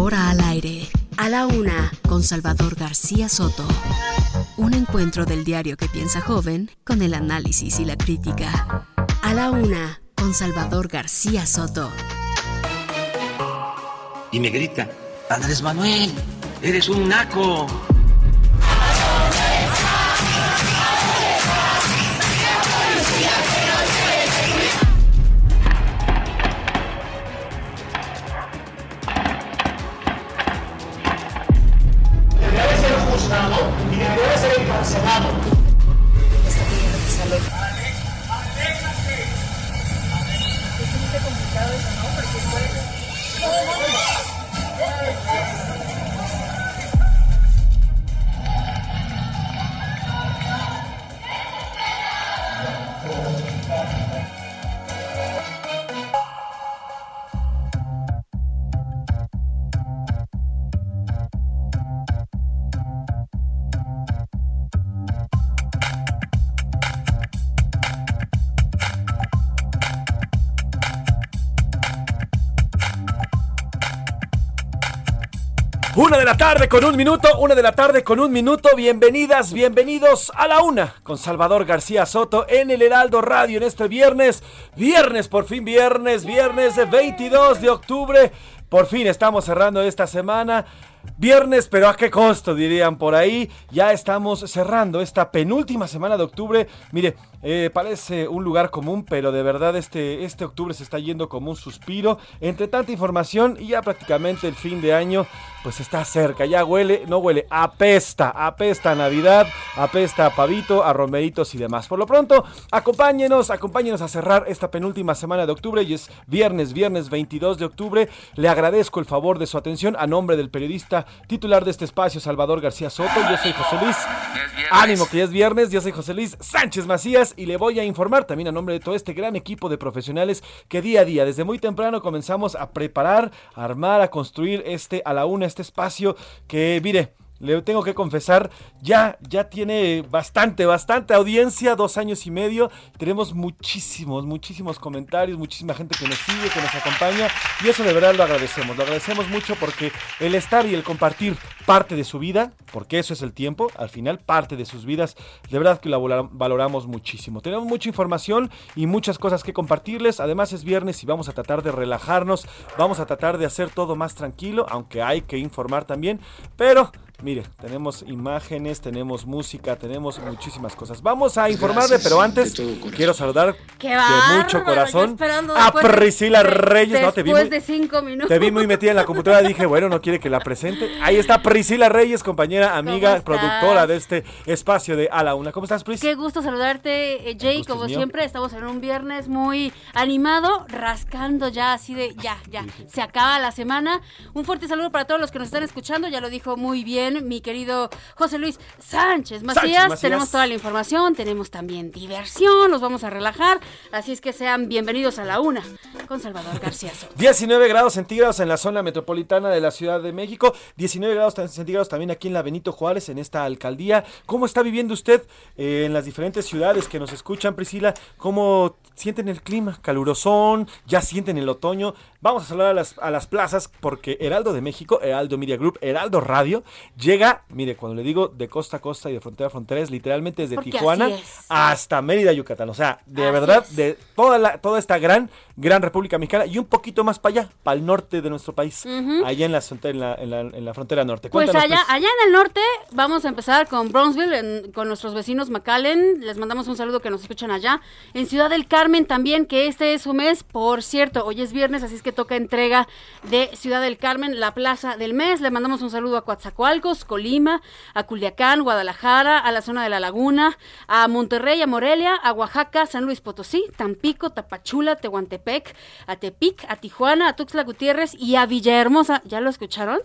Ahora al aire. A la una, con Salvador García Soto. Un encuentro del diario que piensa joven con el análisis y la crítica. A la una, con Salvador García Soto. y me grita, Andrés Manuel, eres un naco. Debe ser encarcelado. Una de la tarde con un minuto, una de la tarde con un minuto. Bienvenidas, bienvenidos a la una con Salvador García Soto en el Heraldo Radio en este viernes. Viernes, por fin viernes, viernes 22 de octubre. Por fin estamos cerrando esta semana. Viernes, pero a qué costo, dirían por ahí. Ya estamos cerrando esta penúltima semana de octubre. Mire, eh, parece un lugar común, pero de verdad este, este octubre se está yendo como un suspiro. Entre tanta información y ya prácticamente el fin de año, pues está cerca. Ya huele, no huele, apesta, apesta a Navidad, apesta a pavito, a romeritos y demás. Por lo pronto, acompáñenos, acompáñenos a cerrar esta penúltima semana de octubre y es viernes, viernes 22 de octubre. Le agradezco el favor de su atención a nombre del periodista titular de este espacio, Salvador García Soto. Yo soy José Luis. Ánimo que ya es viernes, yo soy José Luis Sánchez Macías y le voy a informar también a nombre de todo este gran equipo de profesionales que día a día, desde muy temprano, comenzamos a preparar, a armar, a construir este a la una, este espacio que, mire, le tengo que confesar, ya, ya tiene bastante, bastante audiencia, dos años y medio. Tenemos muchísimos, muchísimos comentarios, muchísima gente que nos sigue, que nos acompaña. Y eso de verdad lo agradecemos. Lo agradecemos mucho porque el estar y el compartir parte de su vida, porque eso es el tiempo, al final parte de sus vidas, de verdad que la valoramos muchísimo. Tenemos mucha información y muchas cosas que compartirles. Además es viernes y vamos a tratar de relajarnos, vamos a tratar de hacer todo más tranquilo, aunque hay que informar también. Pero Mire, tenemos imágenes, tenemos música, tenemos muchísimas cosas. Vamos a informarle, pero antes quiero saludar ¡Qué de mucho corazón a de- Priscila de- Reyes. No, te vi, muy, de cinco minutos. te vi muy metida en la computadora. Dije, bueno, no quiere que la presente. Ahí está Priscila Reyes, compañera, amiga, productora de este espacio de A la Una. ¿Cómo estás, Pris? Qué gusto saludarte, eh, Jay. Como siempre, estamos en un viernes muy animado, rascando ya así de ya, ya. Se acaba la semana. Un fuerte saludo para todos los que nos están escuchando. Ya lo dijo muy bien mi querido José Luis Sánchez Macías. Sánchez Macías. Tenemos toda la información, tenemos también diversión, nos vamos a relajar. Así es que sean bienvenidos a la una con Salvador García Soto. 19 grados centígrados en la zona metropolitana de la Ciudad de México, 19 grados centígrados también aquí en la Benito Juárez, en esta alcaldía. ¿Cómo está viviendo usted eh, en las diferentes ciudades que nos escuchan, Priscila? ¿Cómo sienten el clima? ¿Calurosón? ¿Ya sienten el otoño? Vamos a saludar a las, a las plazas porque Heraldo de México, Heraldo Media Group, Heraldo Radio, llega, mire, cuando le digo de costa a costa y de frontera a frontera, es literalmente desde Porque Tijuana hasta Mérida, Yucatán. O sea, de Así verdad, es. de toda, la, toda esta gran, gran República Mexicana y un poquito más para allá, para el norte de nuestro país, allá en la, fronte- en la, en la- en la frontera norte. Pues Cuéntanos, allá, Pris. allá en el norte vamos a empezar con Brownsville, en- con nuestros vecinos McAllen. Les mandamos un saludo que nos escuchan allá. En Ciudad del Carmen también, que este es su mes. Por cierto, hoy es viernes, así es que toca entrega de Ciudad del Carmen, la plaza del mes. Le mandamos un saludo a Coatzacoalcos, Colima, a Culiacán, Guadalajara, a la zona de la Laguna, a Monterrey, a Morelia, a Oaxaca, San Luis Potosí, Tampico, Tapachula, Tehuantepec. A Tepic, a Tijuana, a Tuxtla Gutiérrez y a Villahermosa. ¿Ya lo escucharon?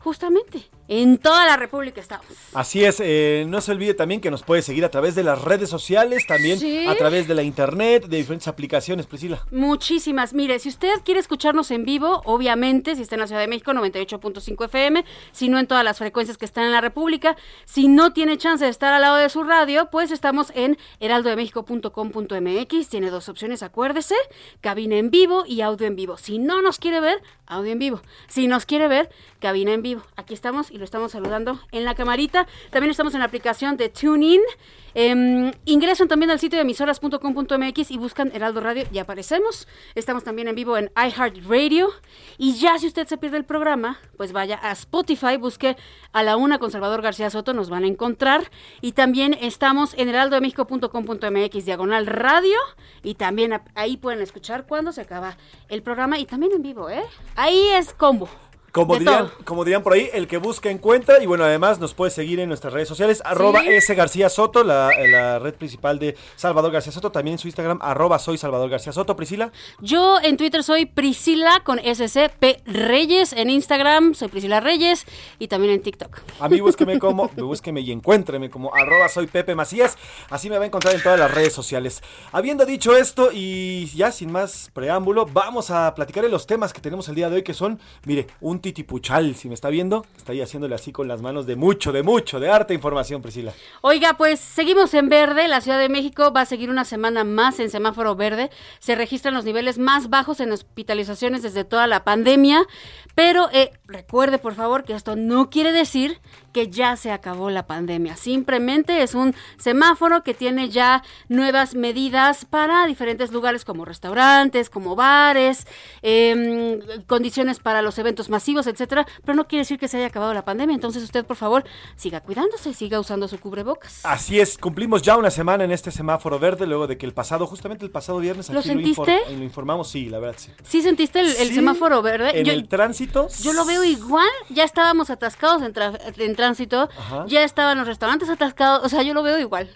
Justamente, en toda la República estamos. Así es, eh, no se olvide también que nos puede seguir a través de las redes sociales, también Sí. a través de la internet, de diferentes aplicaciones, Priscila. Muchísimas. Mire, si usted quiere escucharnos en vivo, obviamente, si está en la Ciudad de México, 98.5 FM, si no en todas las frecuencias que están en la República, si no tiene chance de estar al lado de su radio, pues estamos en heraldodemexico.com.mx. Tiene dos opciones, acuérdese, cabina en vivo y audio en vivo. Si no nos quiere ver, audio en vivo. Si nos quiere ver, cabina en vivo. Aquí estamos y lo estamos saludando en la camarita. También estamos en la aplicación de TuneIn. Em, ingresan también al sitio de emisoras.com.mx y buscan Heraldo Radio y aparecemos. Estamos también en vivo en iHeartRadio. Y ya si usted se pierde el programa, pues vaya a Spotify, busque a la una con Salvador García Soto, nos van a encontrar. Y también estamos en heraldodemexico.com.mx, diagonal radio. Y también ahí pueden escuchar cuando se acaba el programa y también en vivo, ¿eh? Ahí es combo. Como De dirían, todo. como dirían por ahí, el que busca encuentra. Y bueno, además nos puede seguir en nuestras redes sociales. Arroba S García Soto, la, la red principal de Salvador García Soto. También en su Instagram, arroba soy Salvador García Soto. Priscila. Yo en Twitter soy Priscila con SCP Reyes. En Instagram soy Priscila Reyes y también en TikTok. A mí búsqueme como, búsqueme y encuéntreme como arroba soy Pepe Macías. Así me va a encontrar en todas las redes sociales. Habiendo dicho esto y ya sin más preámbulo, vamos a platicar de los temas que tenemos el día de hoy que son, mire, un titipuchal, si me está viendo, está ahí haciéndole así con las manos de mucho, de mucho, de harta información, Priscila. Oiga, pues seguimos en verde. La Ciudad de México va a seguir una semana más en semáforo verde. Se registran los niveles más bajos en hospitalizaciones desde toda la pandemia. Pero eh, recuerde, por favor, que esto no quiere decir que ya se acabó la pandemia. Simplemente es un semáforo que tiene ya nuevas medidas para diferentes lugares como restaurantes, como bares, em, condiciones para los eventos masivos, etcétera. Pero no quiere decir que se haya acabado la pandemia. Entonces usted, por favor, siga cuidándose, siga usando su cubrebocas. Así es, cumplimos ya una semana en este semáforo verde, luego de que el pasado, justamente el pasado viernes, ¿Lo aquí sentiste? infor- lo informamos, sí, la verdad, sí. ¿Sí sentiste el, el Sí, semáforo verde? En Yo, el tránsito. yo lo veo igual. Ya estábamos atascados en, tránsito. Ajá. Ya estaban los restaurantes atascados. O sea, yo lo veo igual.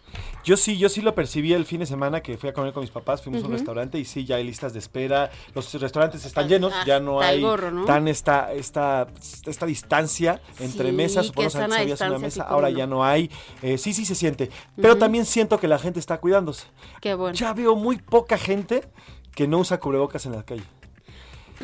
Yo sí, yo sí lo percibí el fin de semana que fui a comer con mis papás, fuimos a un restaurante y sí, ya hay listas de espera, los restaurantes están Hasta- llenos, ya no hay gorro, ¿no? tan esta, esta, esta distancia entre Sí, mesas, que suponemos antes había una mesa, ahora ya no hay, Eh, sí, sí se siente, pero también siento que la gente está cuidándose. Qué bueno. Ya veo muy poca gente que no usa cubrebocas en la calle.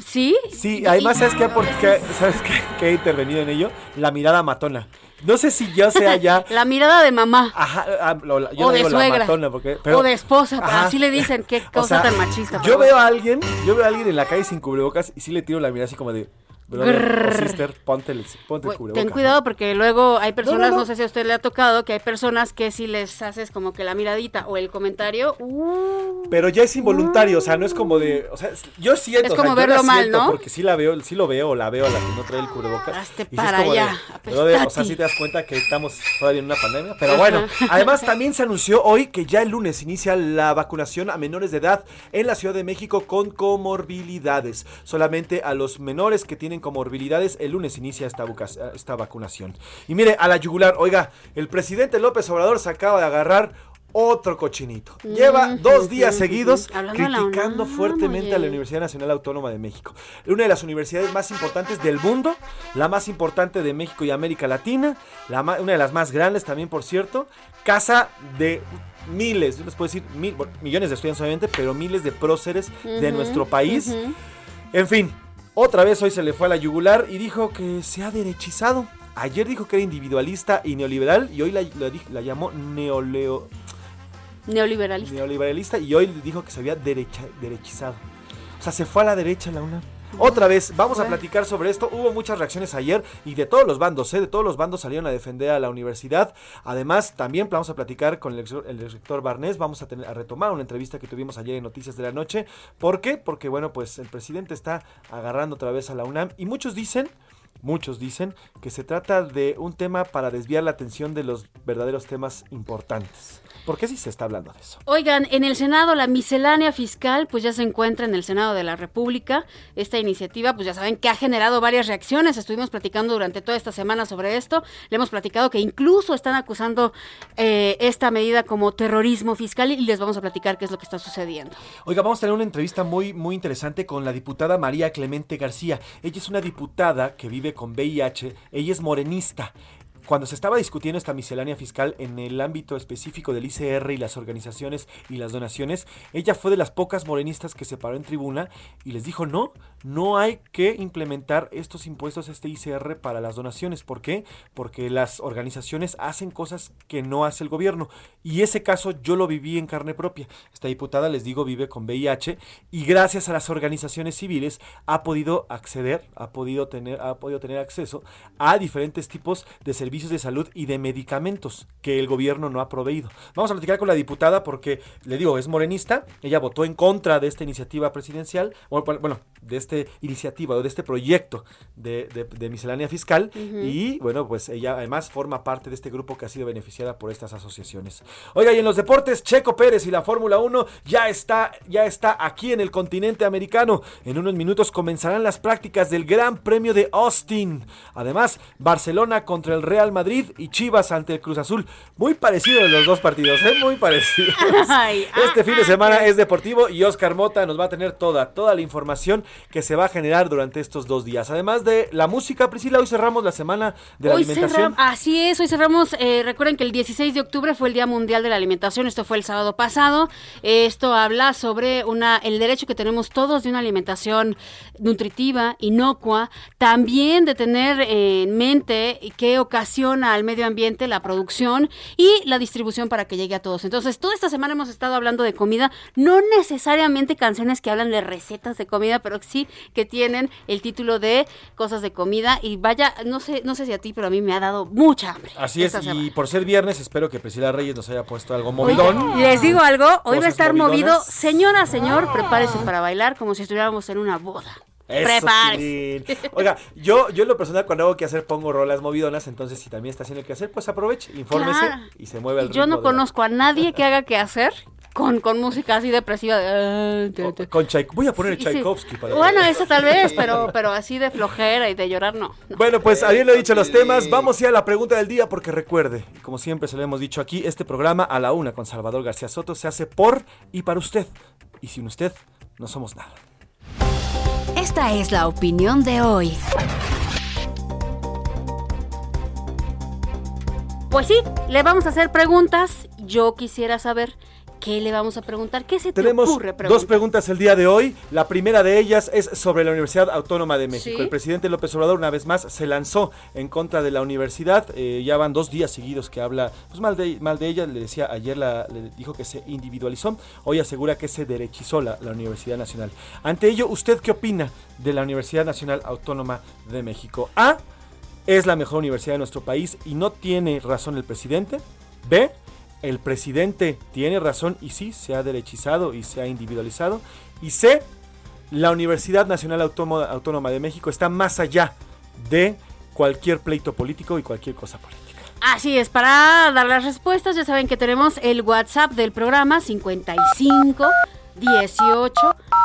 ¿Sí? Sí, además, ¿sabes qué? Porque, ¿Sabes qué, qué ha intervenido en ello? La mirada matona. No sé si yo sea ya... La mirada de mamá. Ajá, ah, lo- la- yo O le de digo la suegra. matona porque, O de esposa, pero Ajá. así le dicen, qué O cosa sea, tan machista. Yo pero veo a alguien, yo veo a alguien en la calle sin cubrebocas y sí le tiro la mirada así como de, brother o Grrr. sister, ponte el, ponte el Güey, cubrebocas. Ten cuidado porque luego hay personas, no, no. sé si a usted le ha tocado, que hay personas que si les haces como que la miradita o el comentario, uh, Pero ya es involuntario, o sea, no es como de, o sea, yo siento, Es o sea, como verlo mal, siento ¿no? Porque sí la veo, sí lo veo o la veo a la que no trae el cubrebocas. Hazte y sí es para como de, allá, brother, o sea, sí te das cuenta que estamos todavía en una pandemia, pero bueno, además también se anunció hoy que ya el lunes inicia la vacunación a menores de edad en la Ciudad de México con comorbilidades. Solamente a los menores que tienen comorbilidades el lunes inicia esta, esta vacunación. Y mire, a la yugular, oiga, el presidente López Obrador se acaba de agarrar otro cochinito. Lleva dos días seguidos criticando fuertemente a la. Universidad Nacional Autónoma de México. Una de las universidades más importantes del mundo, la más importante de México y América Latina, la una de las más grandes también, por cierto, casa de miles, yo les puedo decir mil- bueno, millones de estudiantes obviamente, pero miles de próceres de nuestro país. En fin, otra vez hoy se le fue a la yugular y dijo que se ha derechizado. Ayer dijo que era individualista y neoliberal y hoy la, la di- la llamó neoleo, neoliberalista. neoliberalista y hoy dijo que se había derecha, derechizado. O sea, se fue a la derecha la UNAM. Otra vez, vamos a platicar sobre esto. Hubo muchas reacciones ayer y de todos los bandos, ¿eh? de todos los bandos salieron a defender a la universidad. Además, también vamos a platicar con el, ex- el rector Barnés. Vamos a, tener, a retomar una entrevista que tuvimos ayer en Noticias de la Noche. ¿Por qué? Porque, bueno, pues el presidente está agarrando otra vez a la UNAM y muchos dicen Muchos dicen que se trata de un tema para desviar la atención de los verdaderos temas importantes. Porque sí se está hablando de eso. Oigan, en el Senado la miscelánea fiscal pues ya se encuentra en el Senado de la República. Esta iniciativa pues ya saben que ha generado varias reacciones. Estuvimos platicando durante toda esta semana sobre esto. Le hemos platicado que incluso están acusando eh, esta medida como terrorismo fiscal y les vamos a platicar qué es lo que está sucediendo. Oiga, vamos a tener una entrevista muy, muy interesante con la diputada María Clemente García. Ella es una diputada que vive con VIH. Ella es morenista cuando se estaba discutiendo esta miscelánea fiscal en el ámbito específico del ICR y las organizaciones y las donaciones, ella fue de las pocas morenistas que se paró en tribuna y les dijo, no, no hay que implementar estos impuestos, este ICR para las donaciones. ¿Por qué? Porque las organizaciones hacen cosas que no hace el gobierno. Y ese caso yo lo viví en carne propia. Esta diputada, les digo, vive con VIH y gracias a las organizaciones civiles ha podido acceder, ha podido tener, ha podido tener acceso a diferentes tipos de servicios de salud y de medicamentos que el gobierno no ha proveído. Vamos a platicar con la diputada porque, le digo, es morenista, ella votó en contra de esta iniciativa presidencial, bueno, de esta iniciativa o de este proyecto de, miscelánea fiscal y, bueno, pues ella además forma parte de este grupo que ha sido beneficiada por estas asociaciones. Oiga, y en los deportes, Checo Pérez y la Fórmula 1 ya está, ya está aquí en el continente americano. En unos minutos comenzarán las prácticas del Gran Premio de Austin. Además, Barcelona contra el Real Madrid y Chivas ante el Cruz Azul. Muy parecido en los dos partidos, ¿eh? muy parecido. este fin de semana es deportivo y Oscar Mota nos va a tener toda, toda la información que se va a generar durante estos dos días. Además de la música, Priscila, hoy cerramos la semana de la alimentación. así es, hoy cerramos, eh, recuerden que el 16 de octubre fue el Día Mundial de la Alimentación, esto fue el sábado pasado. esto habla sobre una, el derecho que tenemos todos de una alimentación nutritiva, inocua, también de tener en mente qué al medio ambiente, la producción y la distribución para que llegue a todos. Entonces, toda esta semana hemos estado hablando de comida, no necesariamente canciones que hablan de recetas de comida, pero sí que tienen el título de cosas de comida y vaya, no sé, no sé si a ti, pero a mí me ha dado mucha hambre. Así es, y por ser viernes espero que Priscila Reyes nos haya puesto algo movidón. les digo algo, hoy va a estar movido. Señora, señor, prepárese para bailar como si estuviéramos en una boda. Prepárese. Oiga, yo, yo en lo personal cuando hago que hacer pongo rolas movidonas, entonces si también está haciendo que hacer, pues aproveche, infórmese y se mueve al Yo no conozco a nadie que haga que hacer con, con música así depresiva. De, ah, con Voy a poner Tchaikovsky para Bueno, eso tal vez, pero, pero así de flojera y de llorar no. Bueno, pues lo he dicho los temas. Vamos ya a la pregunta del día porque recuerde, como siempre se lo hemos dicho aquí, este programa a la una con Salvador García Soto se hace por y para usted. Y sin usted no somos nada. Esta es la opinión de hoy. Pues sí, le vamos a hacer preguntas. Yo quisiera saber ¿Qué le vamos a preguntar? ¿Qué se te ocurre Dos preguntas el día de hoy. La primera de ellas es sobre la Universidad Autónoma de México. El presidente López Obrador una vez más se lanzó en contra de la universidad. Eh, ya van dos días seguidos que habla pues, mal, de, mal de ella. Le decía ayer, la, le dijo que se individualizó. Hoy asegura que se derechizó la, la Universidad Nacional. Ante ello, ¿usted qué opina de la Universidad Nacional Autónoma de México? A. Es la mejor universidad de nuestro país y no tiene razón el presidente. B el presidente tiene razón y sí, se ha derechizado y se ha individualizado. Y C, la Universidad Nacional Autónoma de México está más allá de cualquier pleito político y cualquier cosa política. Así es, para dar las respuestas ya saben que tenemos el WhatsApp del programa 55 18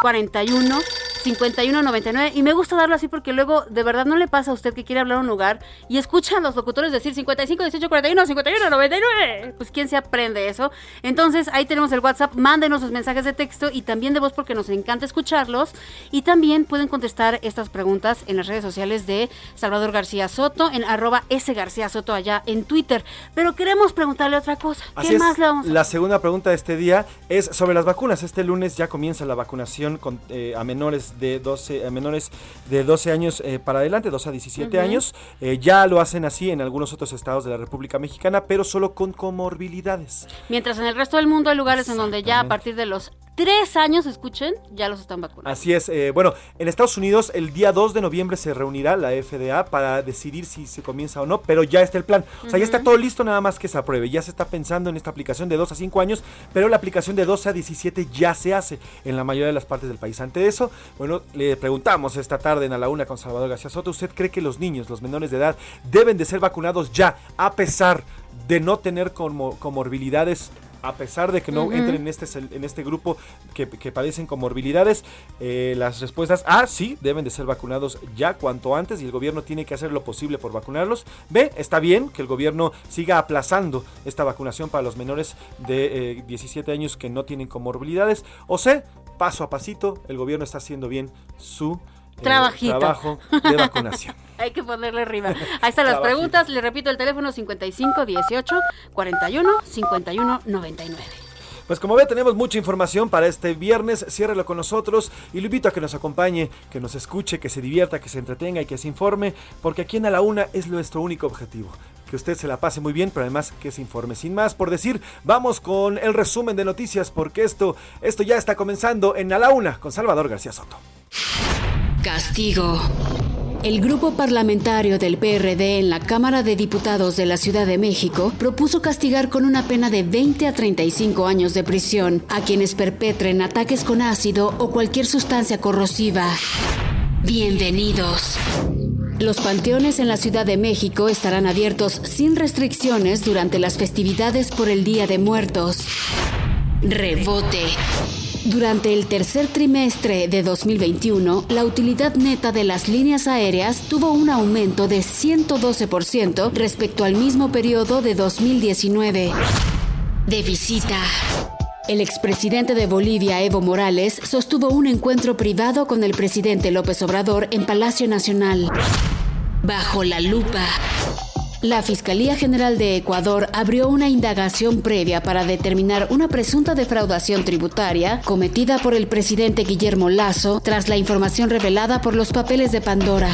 41 5199 y me gusta darlo así porque luego de verdad no le pasa a usted que quiere hablar a un lugar y escucha a los locutores decir 55 18 41 51 99 pues quién se aprende eso entonces ahí tenemos el WhatsApp. Mándenos sus mensajes de texto y también de voz porque nos encanta escucharlos. Y también pueden contestar estas preguntas en las redes sociales de Salvador García Soto en arroba S García Soto allá en Twitter. Pero queremos preguntarle otra cosa. ¿qué más le vamos a La segunda pregunta de este día es sobre las vacunas. Este lunes ya comienza la vacunación con, eh, a menores de 12, menores de 12 años eh, para adelante, 12 a 17 años. Eh, ya lo hacen así en algunos otros estados de la República Mexicana, pero solo con comorbilidades. Mientras en el resto del mundo hay lugares en donde ya a partir de los tres años, escuchen, ya los están vacunando. Así es. Eh, bueno, en Estados Unidos el día 2 de noviembre se reunirá la FDA para decidir si se comienza o no, pero ya está el plan. O sea, ya está todo listo, nada más que se apruebe. Ya se está pensando en esta aplicación de 2 a 5 años, pero la aplicación de 12 a 17 ya se hace en la mayoría de las partes del país. Ante eso, bueno, le preguntamos esta tarde en a la una con Salvador García Soto, ¿usted cree que los niños, los menores de edad, deben de ser vacunados ya, a pesar de no tener comorbilidades a pesar de que no entren en este, en este grupo que, padecen comorbilidades, eh, las respuestas A, sí, deben de ser vacunados ya cuanto antes y el gobierno tiene que hacer lo posible por vacunarlos. B, está bien que el gobierno siga aplazando esta vacunación para los menores de 17 eh, años que no tienen comorbilidades. O C, paso a pasito, el gobierno está haciendo bien su Trabajito. trabajo de vacunación. Hay que ponerle arriba. Ahí están las preguntas. Le repito el teléfono 55 18 41 51 99. Pues como ve, tenemos mucha información para este viernes. Ciérrelo con nosotros y lo invito a que nos acompañe, que nos escuche, que se divierta, que se entretenga y que se informe, porque aquí en A la Una es nuestro único objetivo. Que usted se la pase muy bien, pero además que se informe. Sin más por decir, vamos con el resumen de noticias, porque esto, esto ya está comenzando en A la Una con Salvador García Soto. Castigo. El grupo parlamentario del PRD en la Cámara de Diputados de la Ciudad de México propuso castigar con una pena de 20 a 35 años de prisión a quienes perpetren ataques con ácido o cualquier sustancia corrosiva. Bienvenidos. Los panteones en la Ciudad de México estarán abiertos sin restricciones durante las festividades por el Día de Muertos. Rebote. Durante el tercer trimestre de 2021, la utilidad neta de las líneas aéreas tuvo un aumento de 112% respecto al mismo periodo de 2019. De visita. El expresidente de Bolivia, Evo Morales, sostuvo un encuentro privado con el presidente López Obrador en Palacio Nacional. Bajo la lupa. La Fiscalía General de Ecuador abrió una indagación previa para determinar una presunta defraudación tributaria cometida por el presidente Guillermo Lazo tras la información revelada por los papeles de Pandora.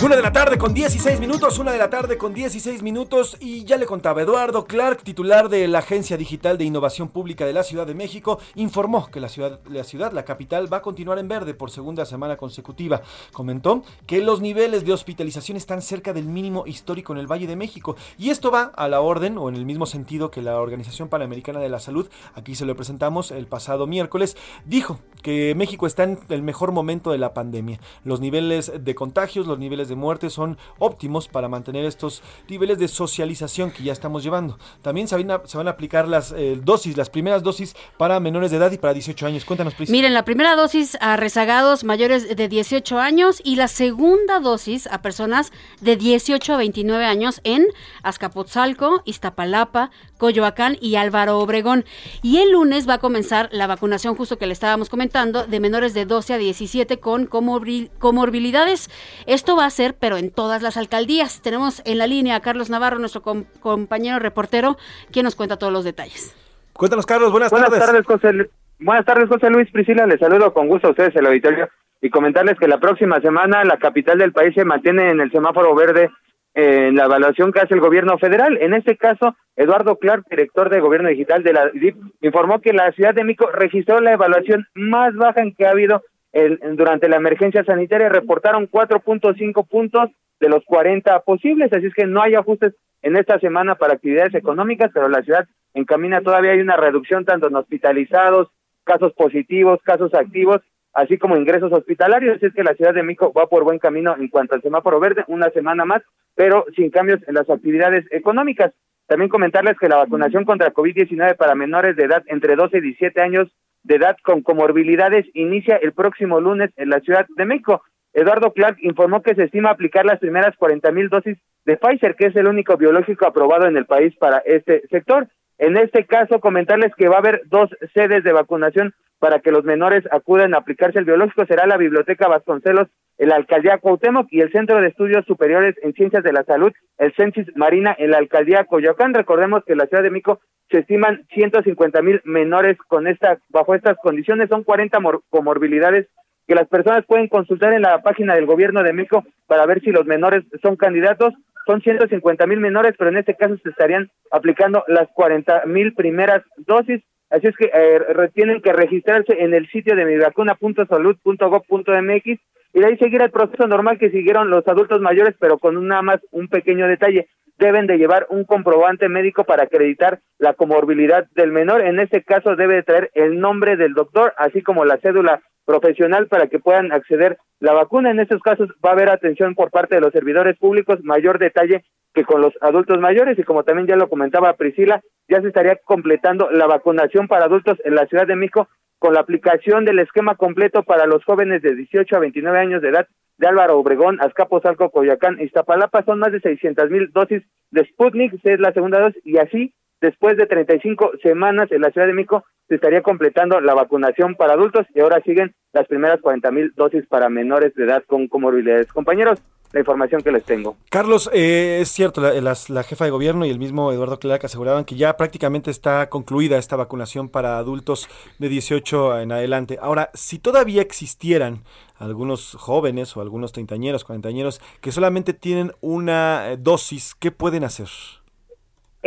Una de la tarde con 16 minutos, una de la tarde con 16 minutos y ya le contaba, Eduardo Clark, titular de la Agencia Digital de Innovación Pública de la Ciudad de México, informó que la ciudad, la ciudad, la capital, va a continuar en verde por segunda semana consecutiva. Comentó que los niveles de hospitalización están cerca del mínimo histórico en el Valle de México y esto va a la orden o en el mismo sentido que la Organización Panamericana de la Salud, aquí se lo presentamos el pasado miércoles, dijo que México está en el mejor momento de la pandemia. Los niveles de contagios, los niveles de muerte son óptimos para mantener estos niveles de socialización que ya estamos llevando. También se van a, aplicar las eh, dosis, las primeras dosis para menores de edad y para 18 años. Cuéntanos, Pris. Miren, la primera dosis a rezagados mayores de 18 años y la segunda dosis a personas de 18 a 29 años en Azcapotzalco, Iztapalapa, Coyoacán y Álvaro Obregón. Y el lunes va a comenzar la vacunación, justo que le estábamos comentando, de menores de 12 a 17 con comorbilidades. Esto va a ser, pero en todas las alcaldías. Tenemos en la línea a Carlos Navarro, nuestro compañero reportero, quien nos cuenta todos los detalles. Cuéntanos, Carlos, buenas, buenas tardes. José, buenas tardes, José Luis Priscila. Les saludo con gusto a ustedes, el auditorio, y comentarles que la próxima semana la capital del país se mantiene en el semáforo verde en la evaluación que hace el gobierno federal. En este caso, Eduardo Clark, director de gobierno digital de la DIP, informó que la Ciudad de México registró la evaluación más baja en que ha habido el, durante la emergencia sanitaria. Reportaron 4.5 puntos de los 40 posibles, así es que no hay ajustes en esta semana para actividades económicas, pero la ciudad encamina todavía hay una reducción tanto en hospitalizados, casos positivos, casos activos así como ingresos hospitalarios. Es que la Ciudad de México va por buen camino en cuanto al semáforo verde, una semana más, pero sin cambios en las actividades económicas. También comentarles que la vacunación contra COVID-19 para menores de edad entre 12 y 17 años de edad con comorbilidades inicia el próximo lunes en la Ciudad de México. Eduardo Clark informó que se estima aplicar las primeras 40 mil dosis de Pfizer, que es el único biológico aprobado en el país para este sector. En este caso, comentarles que va a haber dos sedes de vacunación para que los menores acudan a aplicarse el biológico. Será la Biblioteca Vasconcelos, el Alcaldía Cuauhtémoc y el Centro de Estudios Superiores en Ciencias de la Salud, el Censis Marina, en la Alcaldía Coyoacán. Recordemos que en la Ciudad de Mico se estiman 150 mil menores con esta, bajo estas condiciones. Son 40 comorbilidades que las personas pueden consultar en la página del gobierno de México para ver si los menores son candidatos son 150 mil menores, pero en este caso se estarían aplicando las 40 mil primeras dosis. Así es que eh, tienen que registrarse en el sitio de mivacuna.salud.gov.mx y de ahí seguir el proceso normal que siguieron los adultos mayores, pero con nada más un pequeño detalle. deben de llevar un comprobante médico para acreditar la comorbilidad del menor. En este caso debe traer el nombre del doctor, así como la cédula profesional para que puedan acceder la vacuna. En estos casos va a haber atención por parte de los servidores públicos, mayor detalle que con los adultos mayores y como también ya lo comentaba Priscila, ya se estaría completando la vacunación para adultos en la Ciudad de México con la aplicación del esquema completo para los jóvenes de 18 a 29 años de edad de Álvaro Obregón, Azcapotzalco, Coyoacán, Iztapalapa son más de 600 mil dosis de Sputnik, es la segunda dosis y así después de 35 semanas en la Ciudad de México se estaría completando la vacunación para adultos y ahora siguen las primeras 40 mil dosis para menores de edad con comorbilidades. Compañeros, la información que les tengo. Carlos, eh, es cierto, la, jefa de gobierno y el mismo Eduardo Clark aseguraban que ya prácticamente está concluida esta vacunación para adultos de 18 en adelante. Ahora, si todavía existieran algunos jóvenes o algunos treintañeros, cuarentañeros que solamente tienen una eh, dosis, ¿qué pueden hacer?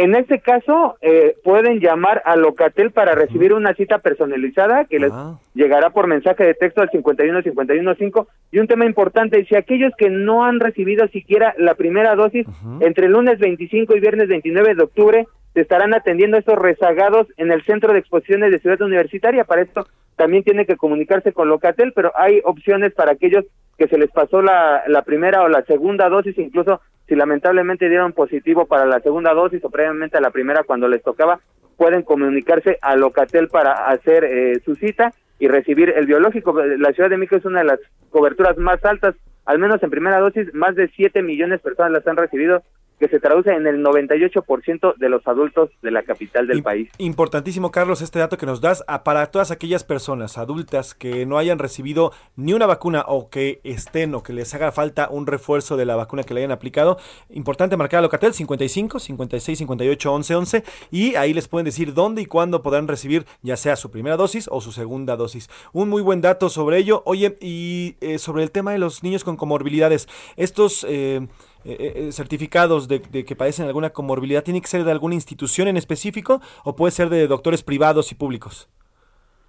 En este caso, eh, pueden llamar a Locatel para recibir una cita personalizada que les ah. llegará por mensaje de texto al 51515. Y un tema importante, si aquellos que no han recibido siquiera la primera dosis, entre el lunes 25 y viernes 29 de octubre, se estarán atendiendo estos rezagados en el Centro de Exposiciones de Ciudad Universitaria. Para esto también tiene que comunicarse con Locatel, pero hay opciones para aquellos que se les pasó la, la primera o la segunda dosis, incluso si lamentablemente dieron positivo para la segunda dosis o previamente a la primera cuando les tocaba, pueden comunicarse a Locatel para hacer eh, su cita y recibir el biológico. La Ciudad de México es una de las coberturas más altas, al menos en primera dosis, más de 7 millones de personas las han recibido que se traduce en el 98% de los adultos de la capital del país. Importantísimo, Carlos, este dato que nos das para todas aquellas personas adultas que no hayan recibido ni una vacuna o que estén o que les haga falta un refuerzo de la vacuna que le hayan aplicado. Importante marcar a Locatel 55 56 58 11 11 y ahí les pueden decir dónde y cuándo podrán recibir ya sea su primera dosis o su segunda dosis. Un muy buen dato sobre ello. Oye, y eh, sobre el tema de los niños con comorbilidades, estos... Eh, eh, eh, eh, certificados de, que padecen alguna comorbilidad, ¿tiene que ser de alguna institución en específico o puede ser de doctores privados y públicos?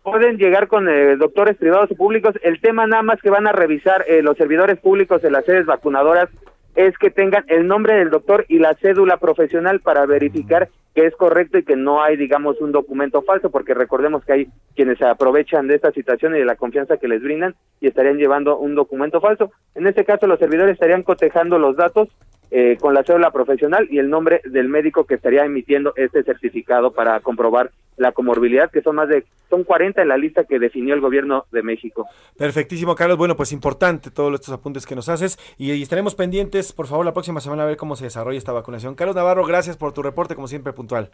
Pueden llegar con doctores privados y públicos. El tema nada más que van a revisar los servidores públicos de las sedes vacunadoras es que tengan el nombre del doctor y la cédula profesional para verificar que es correcto y que no hay, digamos, un documento falso, porque recordemos que hay quienes se aprovechan de esta situación y de la confianza que les brindan y estarían llevando un documento falso. En este caso, los servidores estarían cotejando los datos eh, con la cédula profesional y el nombre del médico que estaría emitiendo este certificado para comprobar la comorbilidad, que son más de, son 40 en la lista que definió el gobierno de México. Perfectísimo, Carlos. Bueno, pues importante todos estos apuntes que nos haces y, estaremos pendientes, por favor, la próxima semana a ver cómo se desarrolla esta vacunación. Carlos Navarro, gracias por tu reporte, como siempre, puntual.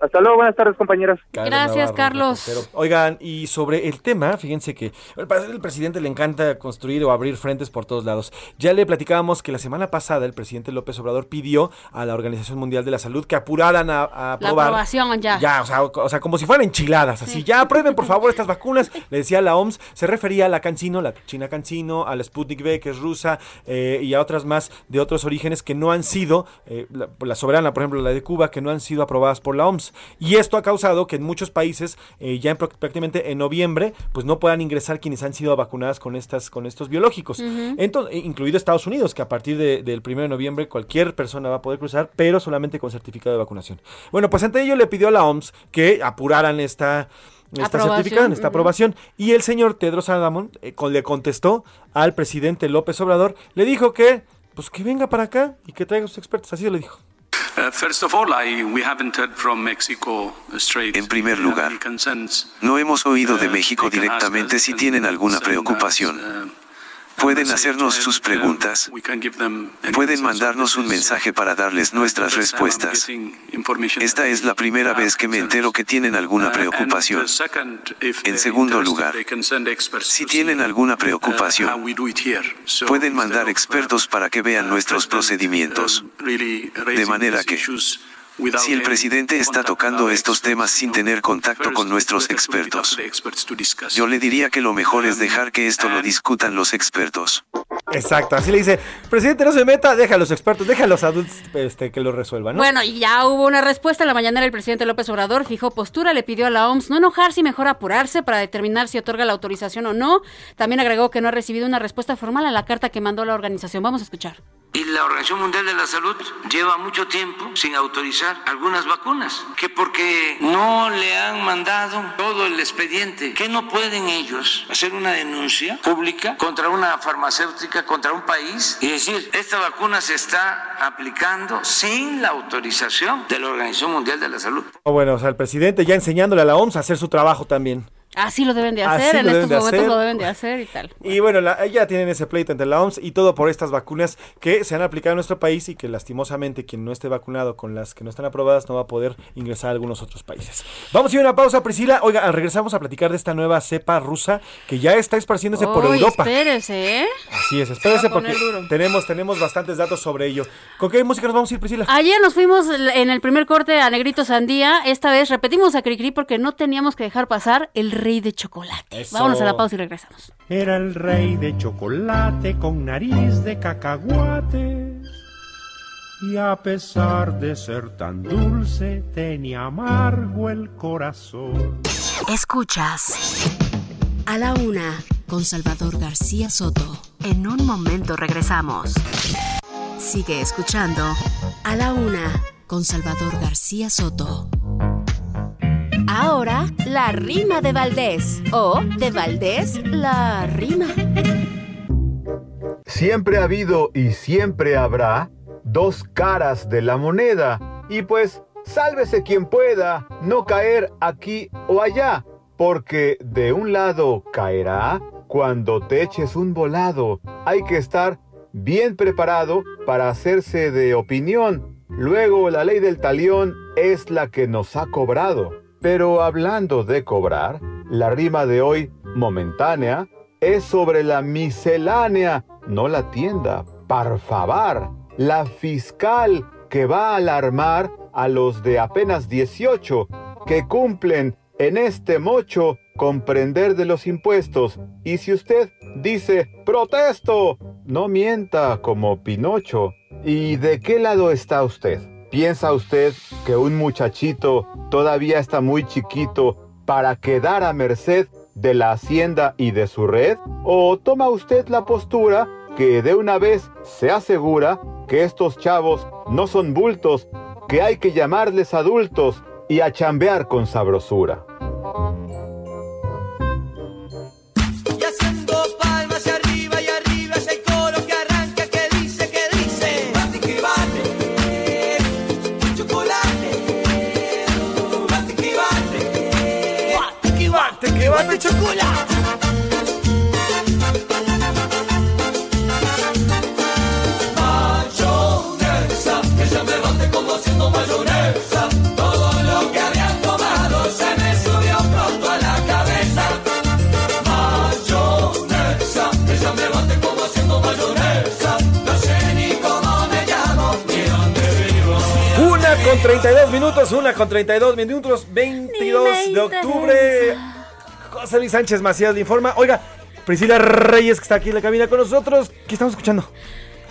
Hasta luego, buenas tardes, compañeros. Gracias, Carlos. Oigan, y sobre el tema, fíjense que al parecer el presidente le encanta construir o abrir frentes por todos lados. Ya le platicábamos que la semana pasada el presidente López Obrador pidió a la Organización Mundial de la Salud que apuraran a, aprobar. La aprobación ya. Ya, o sea, como si fueran enchiladas, así. Ya aprueben, por favor, estas vacunas. Le decía la OMS, se refería a la Cancino, la China Cancino, a la Sputnik V, que es rusa, eh, y a otras más de otros orígenes que no han sido, eh, la, la soberana, por ejemplo, la de Cuba, que no han sido aprobadas por la OMS. Y esto ha causado que en muchos países, eh, ya en, prácticamente en noviembre, pues no puedan ingresar quienes han sido vacunadas con estas, con estos biológicos. Entonces, eh, incluido Estados Unidos, que a partir del 1 de noviembre cualquier persona va a poder cruzar, pero solamente con certificado de vacunación. Bueno, pues ante ello le pidió a la OMS que apuraran esta esta certificación, esta aprobación. Y el señor Tedros Adamon eh, le contestó al presidente López Obrador, le dijo que, pues que venga para acá y que traiga sus expertos. Así le dijo. En primer lugar, no hemos oído de uh, México directamente si tienen alguna preocupación. Uh, Pueden hacernos sus preguntas. Pueden mandarnos un mensaje para darles nuestras respuestas. Esta es la primera vez que me entero que tienen alguna preocupación. En segundo lugar, si tienen alguna preocupación, pueden mandar expertos para que vean nuestros procedimientos. De manera que si el presidente está tocando estos temas sin tener contacto con nuestros expertos, yo le diría que lo mejor es dejar que esto lo discutan los expertos. Exacto, así le dice, presidente no se meta, deja a los expertos, deja a los adultos este, que lo resuelvan. Bueno, y ya hubo una respuesta en la mañana el presidente López Obrador fijó postura, le pidió a la OMS no enojarse y mejor apurarse para determinar si otorga la autorización o no. También agregó que no ha recibido una respuesta formal a la carta que mandó la organización. Vamos a escuchar. Y la Organización Mundial de la Salud lleva mucho tiempo sin autorizar algunas vacunas, que porque no le han mandado todo el expediente, que no pueden ellos hacer una denuncia pública contra una farmacéutica, contra un país y decir, esta vacuna se está aplicando sin la autorización de la Organización Mundial de la Salud. Bueno, o sea, el presidente ya enseñándole a la OMS a hacer su trabajo también. Así lo deben de hacer, en estos momentos lo deben de hacer y tal. Y bueno, ya tienen ese pleito entre la OMS y todo por estas vacunas que se han aplicado en nuestro país y que lastimosamente quien no esté vacunado con las que no están aprobadas no va a poder ingresar a algunos otros países. Vamos a ir a una pausa, Priscila. Oiga, regresamos a platicar de esta nueva cepa rusa que ya está esparciéndose por Europa. espérese, ¿eh? Así es, espérese porque tenemos, tenemos bastantes datos sobre ello. ¿Con qué música nos vamos a ir, Priscila? Ayer nos fuimos en el primer corte a Negrito Sandía. Esta vez repetimos a Cricri porque no teníamos que dejar pasar el rey de chocolate. Vámonos a la pausa y regresamos. Era el rey de chocolate con nariz de cacahuate. Y a pesar de ser tan dulce, tenía amargo el corazón. Escuchas a la una con Salvador García Soto. En un momento regresamos. Sigue escuchando a la una con Salvador García Soto. Ahora, la rima de Valdés. O, de Valdés, la rima. Siempre ha habido y siempre habrá dos caras de la moneda. Y pues, sálvese quien pueda no caer aquí o allá, porque de un lado caerá cuando te eches un volado. Hay que estar bien preparado para hacerse de opinión. Luego la ley del talión es la que nos ha cobrado. Pero hablando de cobrar, la rima de hoy, momentánea, es sobre la miscelánea, no la tienda, parfavar, la fiscal que va a alarmar a los de apenas 18 que cumplen en este mocho comprender de los impuestos. Y si usted dice, protesto, no mienta como Pinocho. ¿Y de qué lado está usted? ¿Piensa usted que un muchachito todavía está muy chiquito para quedar a merced de la hacienda y de su red? ¿O toma usted la postura que de una vez se asegura que estos chavos no son bultos, que hay que llamarles adultos y a chambear con sabrosura? 32 minutos, una con 32 minutos, 22 de octubre. José Luis Sánchez Macías le informa. Oiga, Priscila Reyes, que está aquí en la cabina con nosotros. ¿Qué estamos escuchando?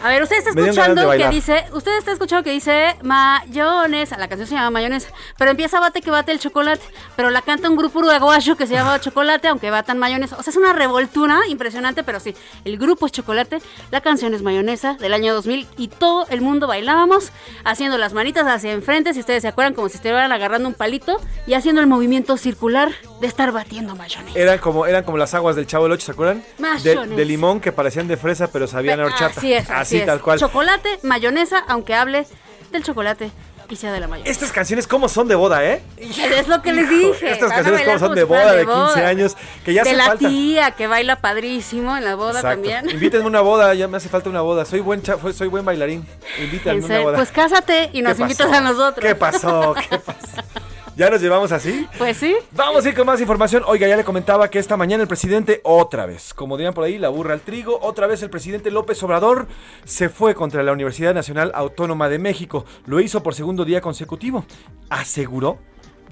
A ver, usted está escuchando que dice, usted está escuchando que dice mayonesa, la canción se llama mayonesa, pero empieza bate que bate el chocolate, pero la canta un grupo uruguayo que se llama Chocolate, aunque batan mayonesa. O sea, es una revoltura impresionante, pero sí, el grupo es Chocolate, la canción es mayonesa del año 2000 y todo el mundo bailábamos haciendo las manitas hacia enfrente, si ustedes se acuerdan, como si estuvieran agarrando un palito y haciendo el movimiento circular de estar batiendo mayonesa. Eran como, eran como las aguas del Chavo del Ocho, ¿se acuerdan? De, de, limón que parecían de fresa, pero sabían a horchata. Así es, así tal cual. Chocolate, mayonesa, aunque hable del chocolate y sea de la mayonesa. Estas canciones como son de boda, ¿eh? Es lo que les dije. Estas canciones como son de boda, de 15 años, que ya de De la tía que baila padrísimo en la boda también. Invítenme una boda, ya me hace falta una boda. Soy buen soy buen bailarín. Invítenme una boda. Pues cásate y nos invitas a nosotros. ¿Qué pasó? ¿Qué pasó? ¿Ya nos llevamos así? Pues sí. Vamos a ir con más información. Oiga, ya le comentaba que esta mañana el presidente otra vez, como dirían por ahí, la burra al trigo, otra vez el presidente López Obrador se fue contra la Universidad Nacional Autónoma de México. Lo hizo por segundo día consecutivo. Aseguró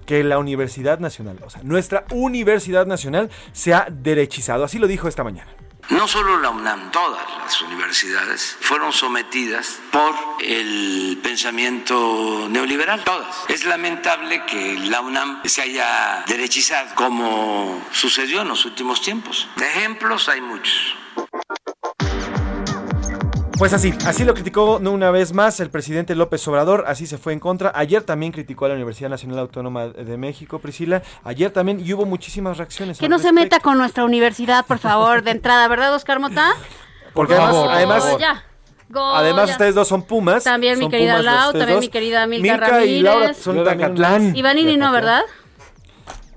que la Universidad Nacional, o sea, nuestra Universidad Nacional se ha derechizado. Así lo dijo esta mañana. No solo la UNAM, todas las universidades fueron sometidas por el pensamiento neoliberal, todas. Es lamentable que la UNAM se haya derechizado como sucedió en los últimos tiempos. De ejemplos hay muchos. Pues así, así lo criticó una vez más el presidente López Obrador, así se fue en contra. Ayer también criticó a la Universidad Nacional Autónoma de México, Priscila. Ayer también y hubo muchísimas reacciones. Que no se meta con nuestra universidad, por favor, de entrada, ¿verdad, Oscar Mota? Porque además, además, ustedes dos son Pumas. También mi querida Lau, también mi querida Milka, Ramírez. y Laura son Tacatlán. Ivanini no, ¿verdad?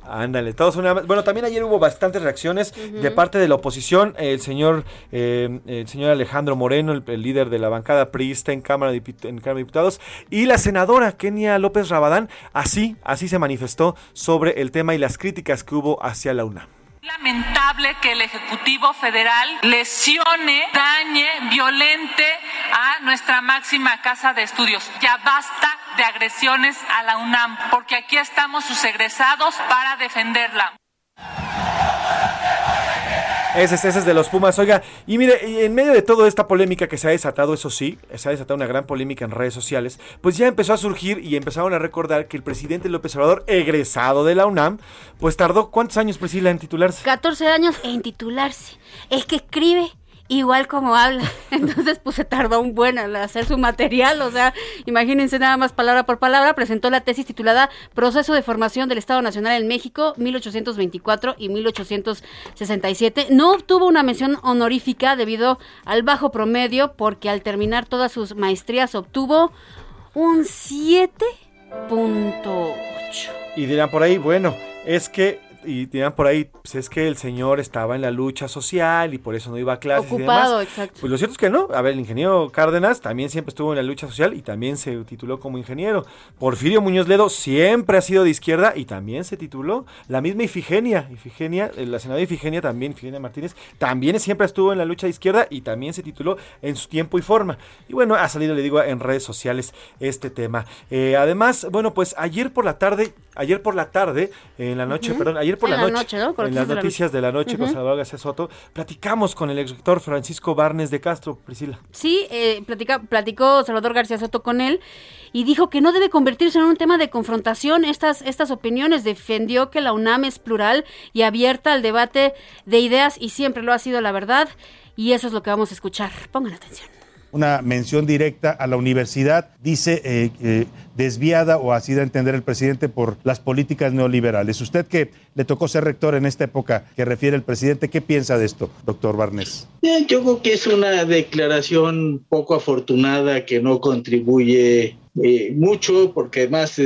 Ándale, todos una Bueno, también ayer hubo bastantes reacciones de parte de la oposición. El señor, eh, el señor Alejandro Moreno, el, líder de la bancada priista en Cámara, de, en Cámara de Diputados, y la senadora Kenia López Rabadán, así, así se manifestó sobre el tema y las críticas que hubo hacia la UNAM lamentable que el Ejecutivo Federal lesione, dañe, violente a nuestra máxima casa de estudios. Ya basta de agresiones a la UNAM, porque aquí estamos sus egresados para defenderla. Ese, ese, es de los Pumas. Oiga, y mire, en medio de toda esta polémica que se ha desatado, eso sí, se ha desatado una gran polémica en redes sociales, pues ya empezó a surgir y empezaron a recordar que el presidente López Obrador, egresado de la UNAM, pues tardó ¿cuántos años, Priscila, en titularse? 14 años en titularse. Es que escribe igual como habla. Entonces, pues se tardó un buen al hacer su material. O sea, imagínense nada más palabra por palabra. Presentó la tesis titulada Proceso de Formación del Estado Nacional en México, 1824 y 1867. No obtuvo una mención honorífica debido al bajo promedio, porque al terminar todas sus maestrías obtuvo un 7.8. Y dirán por ahí, bueno, es que y dirán por ahí, pues es que el señor estaba en la lucha social y por eso no iba a clases. Ocupado, exacto. Pues lo cierto es que no. A ver, el ingeniero Cárdenas también siempre estuvo en la lucha social y también se tituló como ingeniero. Porfirio Muñoz Ledo siempre ha sido de izquierda y también se tituló. La misma Ifigenia, Ifigenia, eh, la senadora Ifigenia también, Ifigenia Martínez, también siempre estuvo en la lucha de izquierda y también se tituló en su tiempo y forma. Y bueno, ha salido, le digo, en redes sociales este tema. Eh, además, bueno, pues ayer por la tarde, ayer por la tarde, en la noche, perdón, ayer por la, noche, en las noticias de la noche, con Salvador García Soto, platicamos con el exrector Francisco Barnes de Castro, Priscila. Sí, eh, platica, platicó Salvador García Soto con él y dijo que no debe convertirse en un tema de confrontación estas, estas opiniones. Defendió que la UNAM es plural y abierta al debate de ideas y siempre lo ha sido la verdad. Y eso es lo que vamos a escuchar. Pongan atención una mención directa a la universidad, dice eh, eh, desviada o así de entender el presidente por las políticas neoliberales. Usted que le tocó ser rector en esta época que refiere el presidente, ¿qué piensa de esto, doctor Barnes? Eh, yo creo que es una declaración poco afortunada que no contribuye mucho, porque además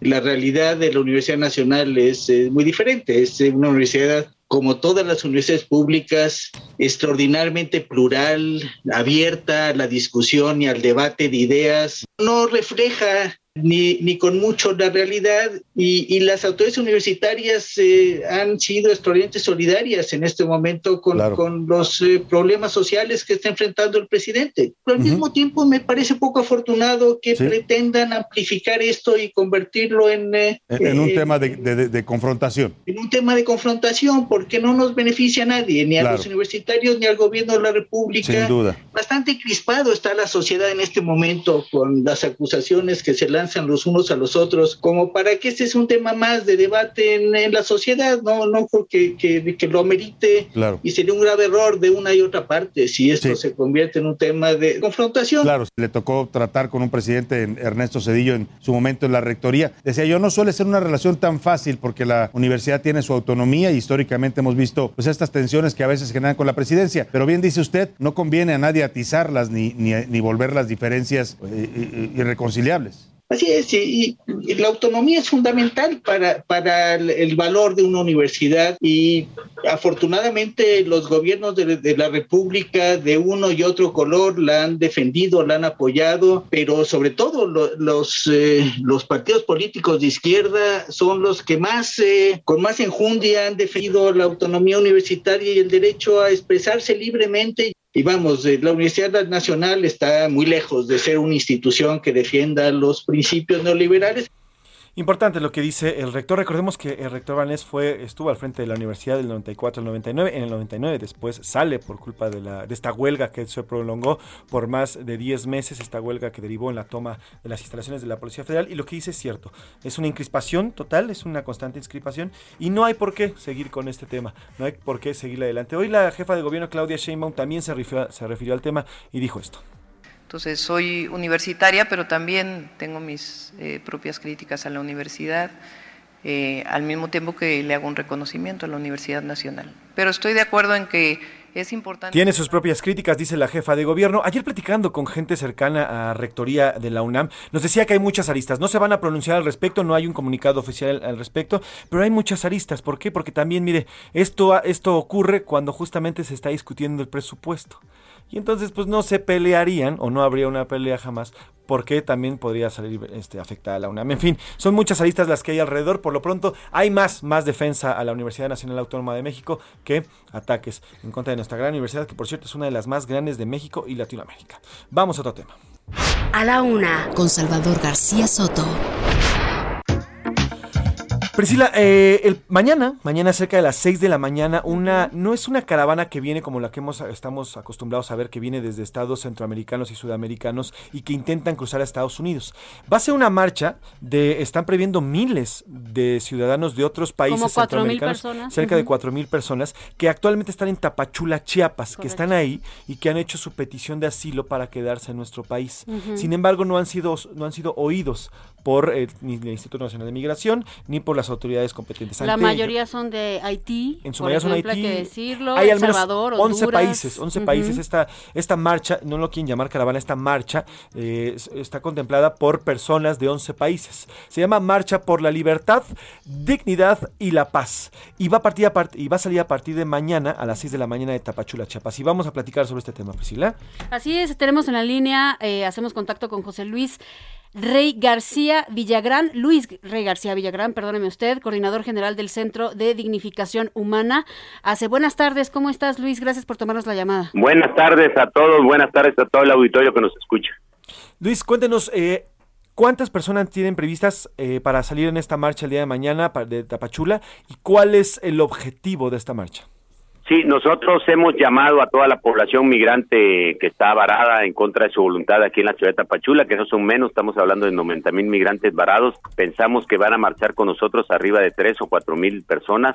la realidad de la Universidad Nacional es muy diferente. Es una universidad como todas las universidades públicas, extraordinariamente plural, abierta a la discusión y al debate de ideas, no refleja ni, ni con mucho la realidad y, y las autoridades universitarias eh, han sido extraordinariamente solidarias en este momento con, con los eh, problemas sociales que está enfrentando el presidente. Pero al mismo tiempo me parece poco afortunado que pretendan amplificar esto y convertirlo en... Eh, en, un tema de, de, de, confrontación. En un tema de confrontación porque no nos beneficia a nadie, ni a los universitarios ni al gobierno de la República. Sin duda. Bastante crispado está la sociedad en este momento con las acusaciones que se le lanzan los unos a los otros, como para que este es un tema más de debate en, la sociedad, no, no porque que, que, lo amerite y sería un grave error de una y otra parte si esto se convierte en un tema de confrontación. Claro, le tocó tratar con un presidente, Ernesto Cedillo, en su momento en la rectoría. Decía yo, no suele ser una relación tan fácil porque la universidad tiene su autonomía y históricamente hemos visto pues estas tensiones que a veces generan con la presidencia. Pero bien dice usted, no conviene a nadie atizarlas ni, ni, ni volver las diferencias eh, irreconciliables. Así es, y, la autonomía es fundamental para, para el, valor de una universidad y afortunadamente los gobiernos de, la República de uno y otro color la han defendido, la han apoyado, pero sobre todo los, eh, los partidos políticos de izquierda son los que más, eh, con más enjundia han defendido la autonomía universitaria y el derecho a expresarse libremente y vamos, eh, la Universidad Nacional está muy lejos de ser una institución que defienda los principios neoliberales. Importante lo que dice el rector. Recordemos que el rector Vanés fue, estuvo al frente de la universidad del 94 al 99. En el 99 después sale por culpa de, la, de esta huelga que se prolongó por más de 10 meses, esta huelga que derivó en la toma de las instalaciones de la Policía Federal. Y lo que dice es cierto. Es una incrispación total, es una constante inscripación y no hay por qué seguir con este tema. No hay por qué seguir adelante. Hoy la jefa de gobierno Claudia Sheinbaum también se refirió, se refirió al tema y dijo esto. Entonces, soy universitaria, pero también tengo mis eh, propias críticas a la universidad, eh, al mismo tiempo que le hago un reconocimiento a la Universidad Nacional. Pero estoy de acuerdo en que es importante. Tiene sus propias críticas, dice la jefa de gobierno. Ayer platicando con gente cercana a rectoría de la UNAM, nos decía que hay muchas aristas. No se van a pronunciar al respecto, no hay un comunicado oficial al respecto, pero hay muchas aristas. ¿Por qué? Porque también, mire, esto, esto ocurre cuando justamente se está discutiendo el presupuesto. Y entonces, pues no se pelearían, o no habría una pelea jamás, porque también podría salir este, afectada a la UNAM. En fin, son muchas aristas las que hay alrededor. Por lo pronto, hay más, más defensa a la Universidad Nacional Autónoma de México que ataques en contra de nuestra gran universidad, que por cierto es una de las más grandes de México y Latinoamérica. Vamos a otro tema. A la una, con Salvador García Soto. Priscila, eh, el, mañana, mañana cerca de las 6 de la mañana, una no es una caravana que viene como la que hemos, estamos acostumbrados a ver, que viene desde estados centroamericanos y sudamericanos y que intentan cruzar a Estados Unidos. Va a ser una marcha de, están previendo miles de ciudadanos de otros países centroamericanos, cerca de 4 mil personas, que actualmente están en Tapachula, Chiapas, que están ahí y que han hecho su petición de asilo para quedarse en nuestro país. Sin embargo, no han sido, no han sido oídos por eh, ni el Instituto Nacional de Migración ni por las autoridades competentes. La mayoría son de Haití. En su mayoría son Haití. Hay que decirlo. Hay al menos 11 países. 11 países. Esta, esta marcha, no lo quieren llamar caravana, esta marcha eh, está contemplada por personas de 11 países. Se llama Marcha por la Libertad, Dignidad y la Paz. Y va a, partir a y va a salir a partir de mañana a las 6 de la mañana de Tapachula, Chiapas. Y vamos a platicar sobre este tema, Priscila. Así es, tenemos en la línea, eh, hacemos contacto con José Luis. Rey García Villagrán, Luis Rey García Villagrán, perdóneme usted, coordinador general del Centro de Dignificación Humana. Hace buenas tardes, ¿cómo estás Luis? Gracias por tomarnos la llamada. Buenas tardes a todos, buenas tardes a todo el auditorio que nos escucha. Luis, cuéntenos, eh, ¿cuántas personas tienen previstas eh, para salir en esta marcha el día de mañana de Tapachula y cuál es el objetivo de esta marcha? Sí, nosotros hemos llamado a toda la población migrante que está varada en contra de su voluntad aquí en la ciudad de Tapachula, que no son menos, estamos hablando de 90 mil migrantes varados. Pensamos que van a marchar con nosotros arriba de tres o cuatro mil personas,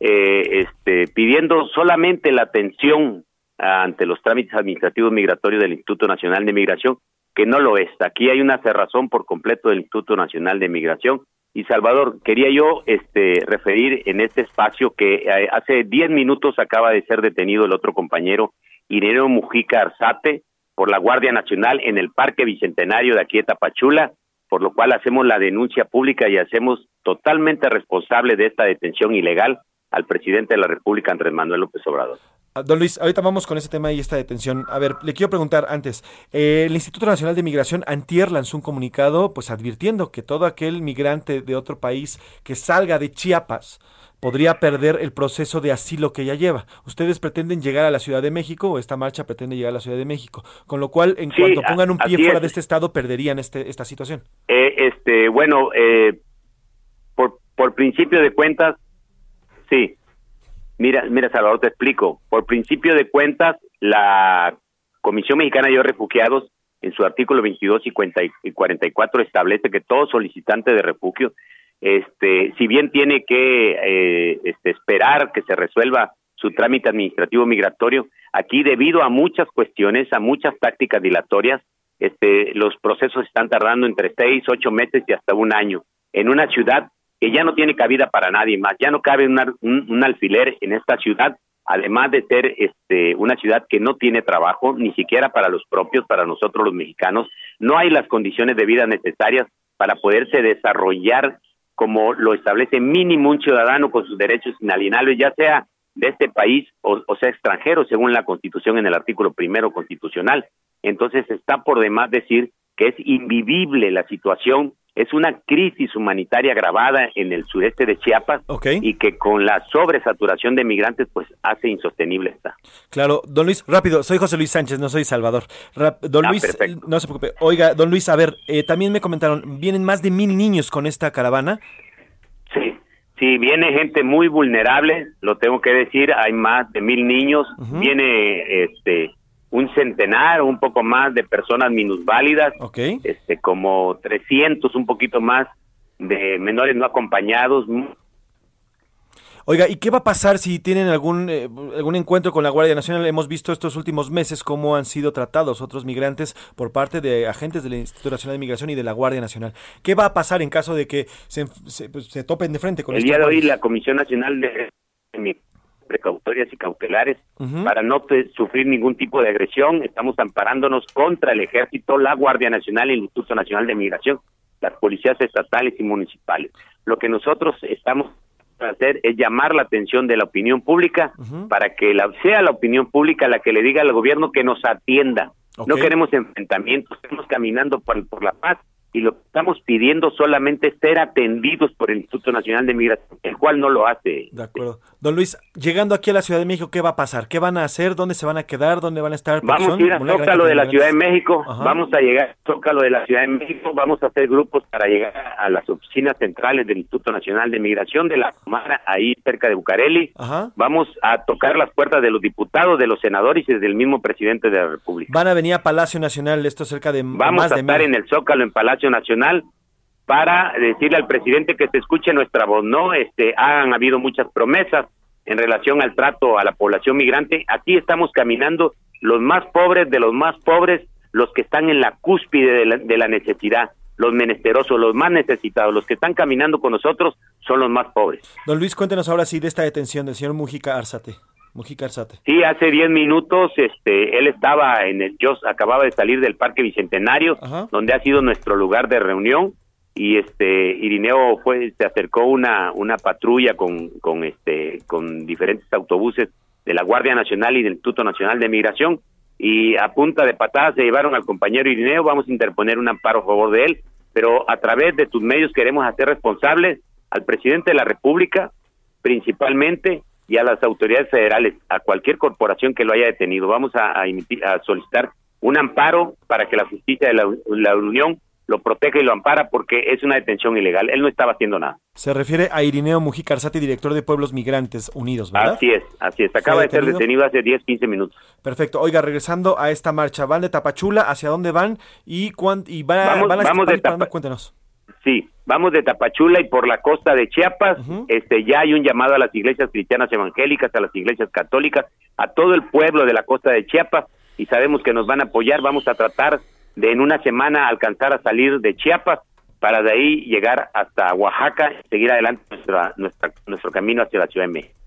eh, este, pidiendo solamente la atención ante los trámites administrativos migratorios del Instituto Nacional de Migración, que no lo es. Aquí hay una cerrazón por completo del Instituto Nacional de Migración y Salvador, quería yo este, referir en este espacio que eh, hace 10 minutos acaba de ser detenido el otro compañero, Ireneo Mujica Arzate, por la Guardia Nacional en el Parque Bicentenario de aquí de Tapachula, por lo cual hacemos la denuncia pública y hacemos totalmente responsable de esta detención ilegal al presidente de la República, Andrés Manuel López Obrador. Ah, don Luis, ahorita vamos con ese tema y esta detención. A ver, le quiero preguntar antes. Eh, el Instituto Nacional de Migración antier lanzó un comunicado pues advirtiendo que todo aquel migrante de otro país que salga de Chiapas podría perder el proceso de asilo que ya lleva. Ustedes pretenden llegar a la Ciudad de México o esta marcha pretende llegar a la Ciudad de México, con lo cual en cuanto pongan un pie fuera de este estado perderían este, esta situación. Eh, este, bueno, eh, por, por principio de cuentas, sí, Mira, mira, Salvador, te explico. Por principio de cuentas, la Comisión Mexicana de Refugiados, en su artículo 22 y 44, establece que todo solicitante de refugio, este, si bien tiene que eh, este, esperar que se resuelva su trámite administrativo migratorio, aquí debido a muchas cuestiones, a muchas tácticas dilatorias, este, los procesos están tardando entre seis, ocho meses y hasta un año. En una ciudad que ya no tiene cabida para nadie más, ya no cabe un, alfiler en esta ciudad, además de ser este, una ciudad que no tiene trabajo, ni siquiera para los propios, para nosotros los mexicanos, no hay las condiciones de vida necesarias para poderse desarrollar como lo establece mínimo un ciudadano con sus derechos inalienables, ya sea de este país o, o, sea extranjero, según la Constitución en el artículo primero constitucional. Entonces está por demás decir que es invivible la situación es una crisis humanitaria agravada en el sureste de Chiapas y que con la sobresaturación de migrantes pues hace insostenible esta. Claro, don Luis, rápido, soy José Luis Sánchez, no soy Salvador. don ah, Luis, no se preocupe. Oiga, don Luis, a ver, eh, también me comentaron, vienen más de mil niños con esta caravana. Sí, sí, viene gente muy vulnerable, lo tengo que decir, hay más de mil niños, viene este un centenar o un poco más de personas minusválidas, este, como 300, un poquito más de menores no acompañados. Oiga, ¿y qué va a pasar si tienen algún, eh, algún encuentro con la Guardia Nacional? Hemos visto estos últimos meses cómo han sido tratados otros migrantes por parte de agentes del Instituto Nacional de Migración y de la Guardia Nacional. ¿Qué va a pasar en caso de que se, se, pues, se topen de frente con El estos día de hoy la Comisión Nacional de precautorias y cautelares para no sufrir ningún tipo de agresión. Estamos amparándonos contra el Ejército, la Guardia Nacional y el Instituto Nacional de Migración, las policías estatales y municipales. Lo que nosotros estamos hacer es llamar la atención de la opinión pública para que la, sea la opinión pública la que le diga al gobierno que nos atienda. No queremos enfrentamientos, estamos caminando por, por la paz y lo que estamos pidiendo solamente es ser atendidos por el Instituto Nacional de Migración, el cual no lo hace. De acuerdo. Don Luis, llegando aquí a la Ciudad de México, ¿qué va a pasar? ¿Qué van a hacer? ¿Dónde se van a quedar? ¿Dónde van a estar? Vamos a ir a Zócalo de la Ciudad de México, Ajá. vamos a llegar a Zócalo de la Ciudad de México, vamos a hacer grupos para llegar a las oficinas centrales del Instituto Nacional de Migración de la Comara, ahí cerca de Bucareli. Ajá. Vamos a tocar las puertas de los diputados, de los senadores y del mismo presidente de la República. Van a venir a Palacio Nacional, esto cerca de Vamos más a estar en el Zócalo, en Palacio Nacional, para decirle al presidente que se escuche nuestra voz, ¿no? Este, han habido muchas promesas en relación al trato a la población migrante. Aquí estamos caminando los más pobres de los más pobres, los que están en la cúspide de la, necesidad, los menesterosos, los más necesitados, los que están caminando con nosotros son los más pobres. Don Luis, cuéntenos ahora sí de esta detención del señor Mujica Arzate. Mujica Arzate. Sí, hace 10 minutos este, él estaba en el, yo acababa de salir del Parque Bicentenario, donde ha sido nuestro lugar de reunión, y este Irineo fue, se acercó una, una patrulla con, con este, con diferentes autobuses de la Guardia Nacional y del Instituto Nacional de Migración, y a punta de patadas se llevaron al compañero Irineo, vamos a interponer un amparo a favor de él, pero a través de tus medios queremos hacer responsables al presidente de la República, principalmente, y a las autoridades federales, a cualquier corporación que lo haya detenido. Vamos a, a emitir- a solicitar un amparo para que la justicia de la, la Unión lo proteja y lo ampara porque es una detención ilegal. Él no estaba haciendo nada. Se refiere a Irineo Mujica Arzate, director de Pueblos Migrantes Unidos, ¿verdad? Así es, así es. Acaba ¿Fue de ser detenido? hace 10, 15 minutos. Perfecto. Oiga, regresando a esta marcha, ¿van de Tapachula? ¿Hacia dónde van? ¿Y, cuán, y van, Vamos- van a vamos de? Tapa- Cuéntenos. Sí, vamos de Tapachula y por la costa de Chiapas. Este ya hay un llamado a las iglesias cristianas evangélicas, a las iglesias católicas, a todo el pueblo de la costa de Chiapas y sabemos que nos van a apoyar. Vamos a tratar de en una semana alcanzar a salir de Chiapas para de ahí llegar hasta Oaxaca y seguir adelante nuestra, nuestra, nuestro camino hacia la Ciudad de México.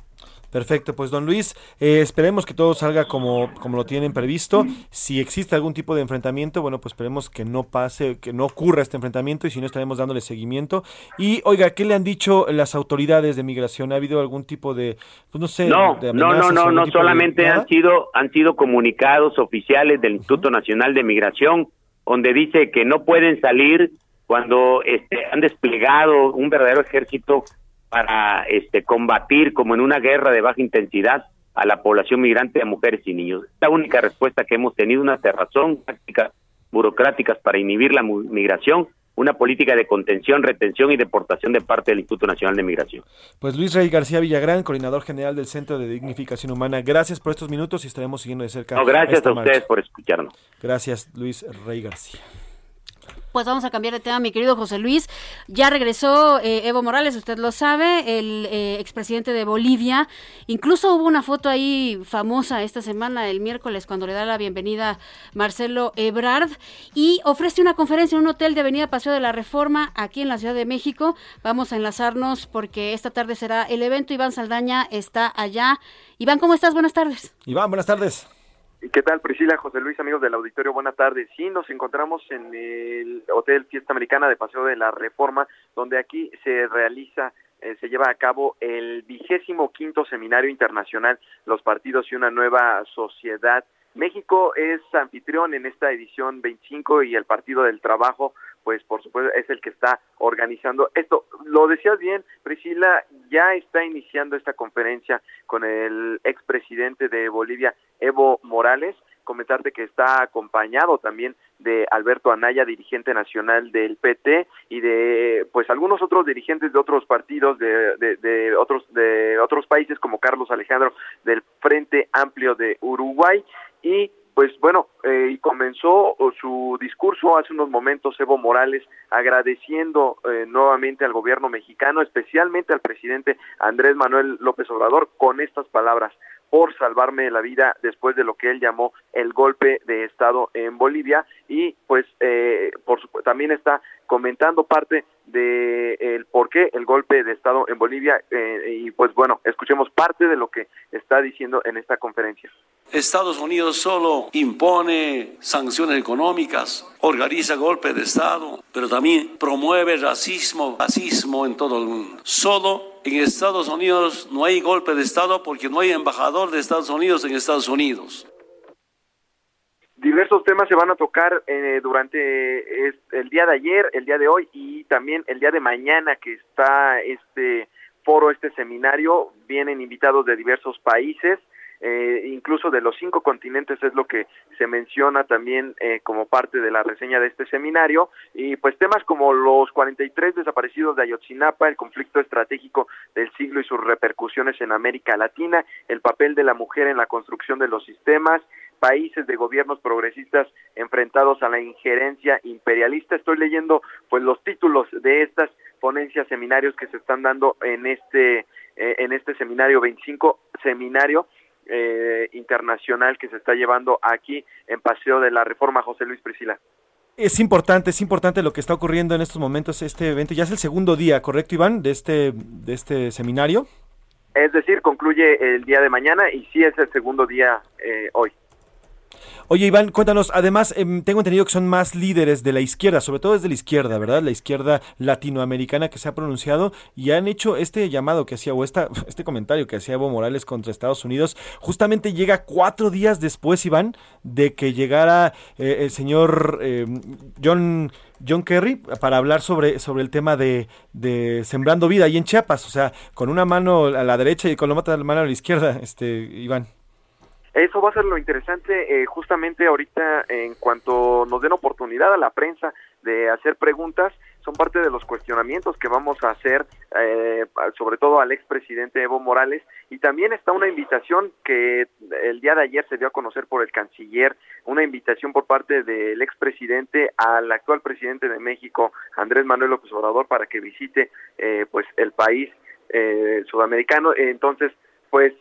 Perfecto, pues don Luis, eh, esperemos que todo salga como, como lo tienen previsto. Si existe algún tipo de enfrentamiento, bueno, pues esperemos que no pase, que no ocurra este enfrentamiento y si no estaremos dándole seguimiento. Y oiga, ¿qué le han dicho las autoridades de migración? ¿Ha habido algún tipo de, pues no sé, No, de no, no, no, no, de- solamente han sido han sido comunicados oficiales del Instituto Nacional de Migración donde dice que no pueden salir cuando este, han desplegado un verdadero ejército para este combatir como en una guerra de baja intensidad a la población migrante, a mujeres y niños. La única respuesta que hemos tenido, una cerrazón, tácticas burocráticas para inhibir la migración, una política de contención, retención y deportación de parte del Instituto Nacional de Migración. Pues Luis Rey García Villagrán, coordinador general del Centro de Dignificación Humana, gracias por estos minutos y estaremos siguiendo de cerca. No, gracias esta a ustedes marcha. por escucharnos. Gracias, Luis Rey García. Pues vamos a cambiar de tema, mi querido José Luis. Ya regresó eh, Evo Morales, usted lo sabe, el eh, expresidente de Bolivia. Incluso hubo una foto ahí famosa esta semana, el miércoles, cuando le da la bienvenida Marcelo Ebrard. Y ofrece una conferencia en un hotel de Avenida Paseo de la Reforma, aquí en la Ciudad de México. Vamos a enlazarnos porque esta tarde será el evento. Iván Saldaña está allá. Iván, ¿cómo estás? Buenas tardes. Iván, buenas tardes. ¿Qué tal, Priscila, José Luis, amigos del auditorio? Buenas tardes. Sí, nos encontramos en el Hotel Fiesta Americana de Paseo de la Reforma, donde aquí se realiza, eh, se lleva a cabo el vigésimo quinto Seminario Internacional Los Partidos y una Nueva Sociedad. México es anfitrión en esta edición 25 y el Partido del Trabajo, pues por supuesto es el que está organizando esto. Lo decías bien, Priscila, ya está iniciando esta conferencia con el expresidente de Bolivia, Evo Morales. Comentarte que está acompañado también de Alberto Anaya, dirigente nacional del PT, y de pues algunos otros dirigentes de otros partidos de, de, de otros de otros países como Carlos Alejandro del Frente Amplio de Uruguay y pues bueno, eh, comenzó su discurso hace unos momentos Evo Morales agradeciendo eh, nuevamente al gobierno mexicano, especialmente al presidente Andrés Manuel López Obrador, con estas palabras por salvarme la vida después de lo que él llamó el golpe de Estado en Bolivia y pues eh, por también está comentando parte de el por qué el golpe de Estado en Bolivia eh, y pues bueno, escuchemos parte de lo que está diciendo en esta conferencia. Estados Unidos solo impone sanciones económicas, organiza golpe de Estado, pero también promueve racismo, racismo en todo el mundo. Solo en Estados Unidos no hay golpe de Estado porque no hay embajador de Estados Unidos en Estados Unidos. Diversos temas se van a tocar eh, durante el día de ayer, el día de hoy y también el día de mañana que está este foro, este seminario. Vienen invitados de diversos países eh, incluso de los cinco continentes es lo que se menciona también eh, como parte de la reseña de este seminario y pues temas como los 43 desaparecidos de Ayotzinapa, el conflicto estratégico del siglo y sus repercusiones en América Latina, el papel de la mujer en la construcción de los sistemas, países de gobiernos progresistas enfrentados a la injerencia imperialista. Estoy leyendo pues los títulos de estas ponencias, seminarios que se están dando en este eh, en este seminario 25 seminario eh, internacional que se está llevando aquí en Paseo de la Reforma José Luis Priscila. Es importante, es importante lo que está ocurriendo en estos momentos, este evento. Ya es el segundo día, ¿correcto, Iván, de este, de este seminario? Es decir, concluye el día de mañana y sí es el segundo día eh, hoy. Oye, Iván, cuéntanos, además, em, tengo entendido que son más líderes de la izquierda, sobre todo desde la izquierda, ¿verdad? La izquierda latinoamericana que se ha pronunciado y han hecho este llamado que hacía, o esta, este comentario que hacía Evo Morales contra Estados Unidos, justamente llega cuatro días después, Iván, de que llegara eh, el señor em, John... John Kerry para hablar sobre, sobre el tema de, de, Sembrando Vida ahí en Chiapas, o sea, con una mano a la derecha y con la otra mano a la izquierda, este Iván. Eso va a ser lo interesante eh, justamente ahorita en cuanto nos den oportunidad a la prensa de hacer preguntas, son parte de los cuestionamientos que vamos a hacer, eh, sobre todo al expresidente Evo Morales, y también está una invitación que el día de ayer se dio a conocer por el canciller, una invitación por parte del expresidente al actual presidente de México, Andrés Manuel López Obrador, para que visite eh, pues el país sudamericano. Entonces, pues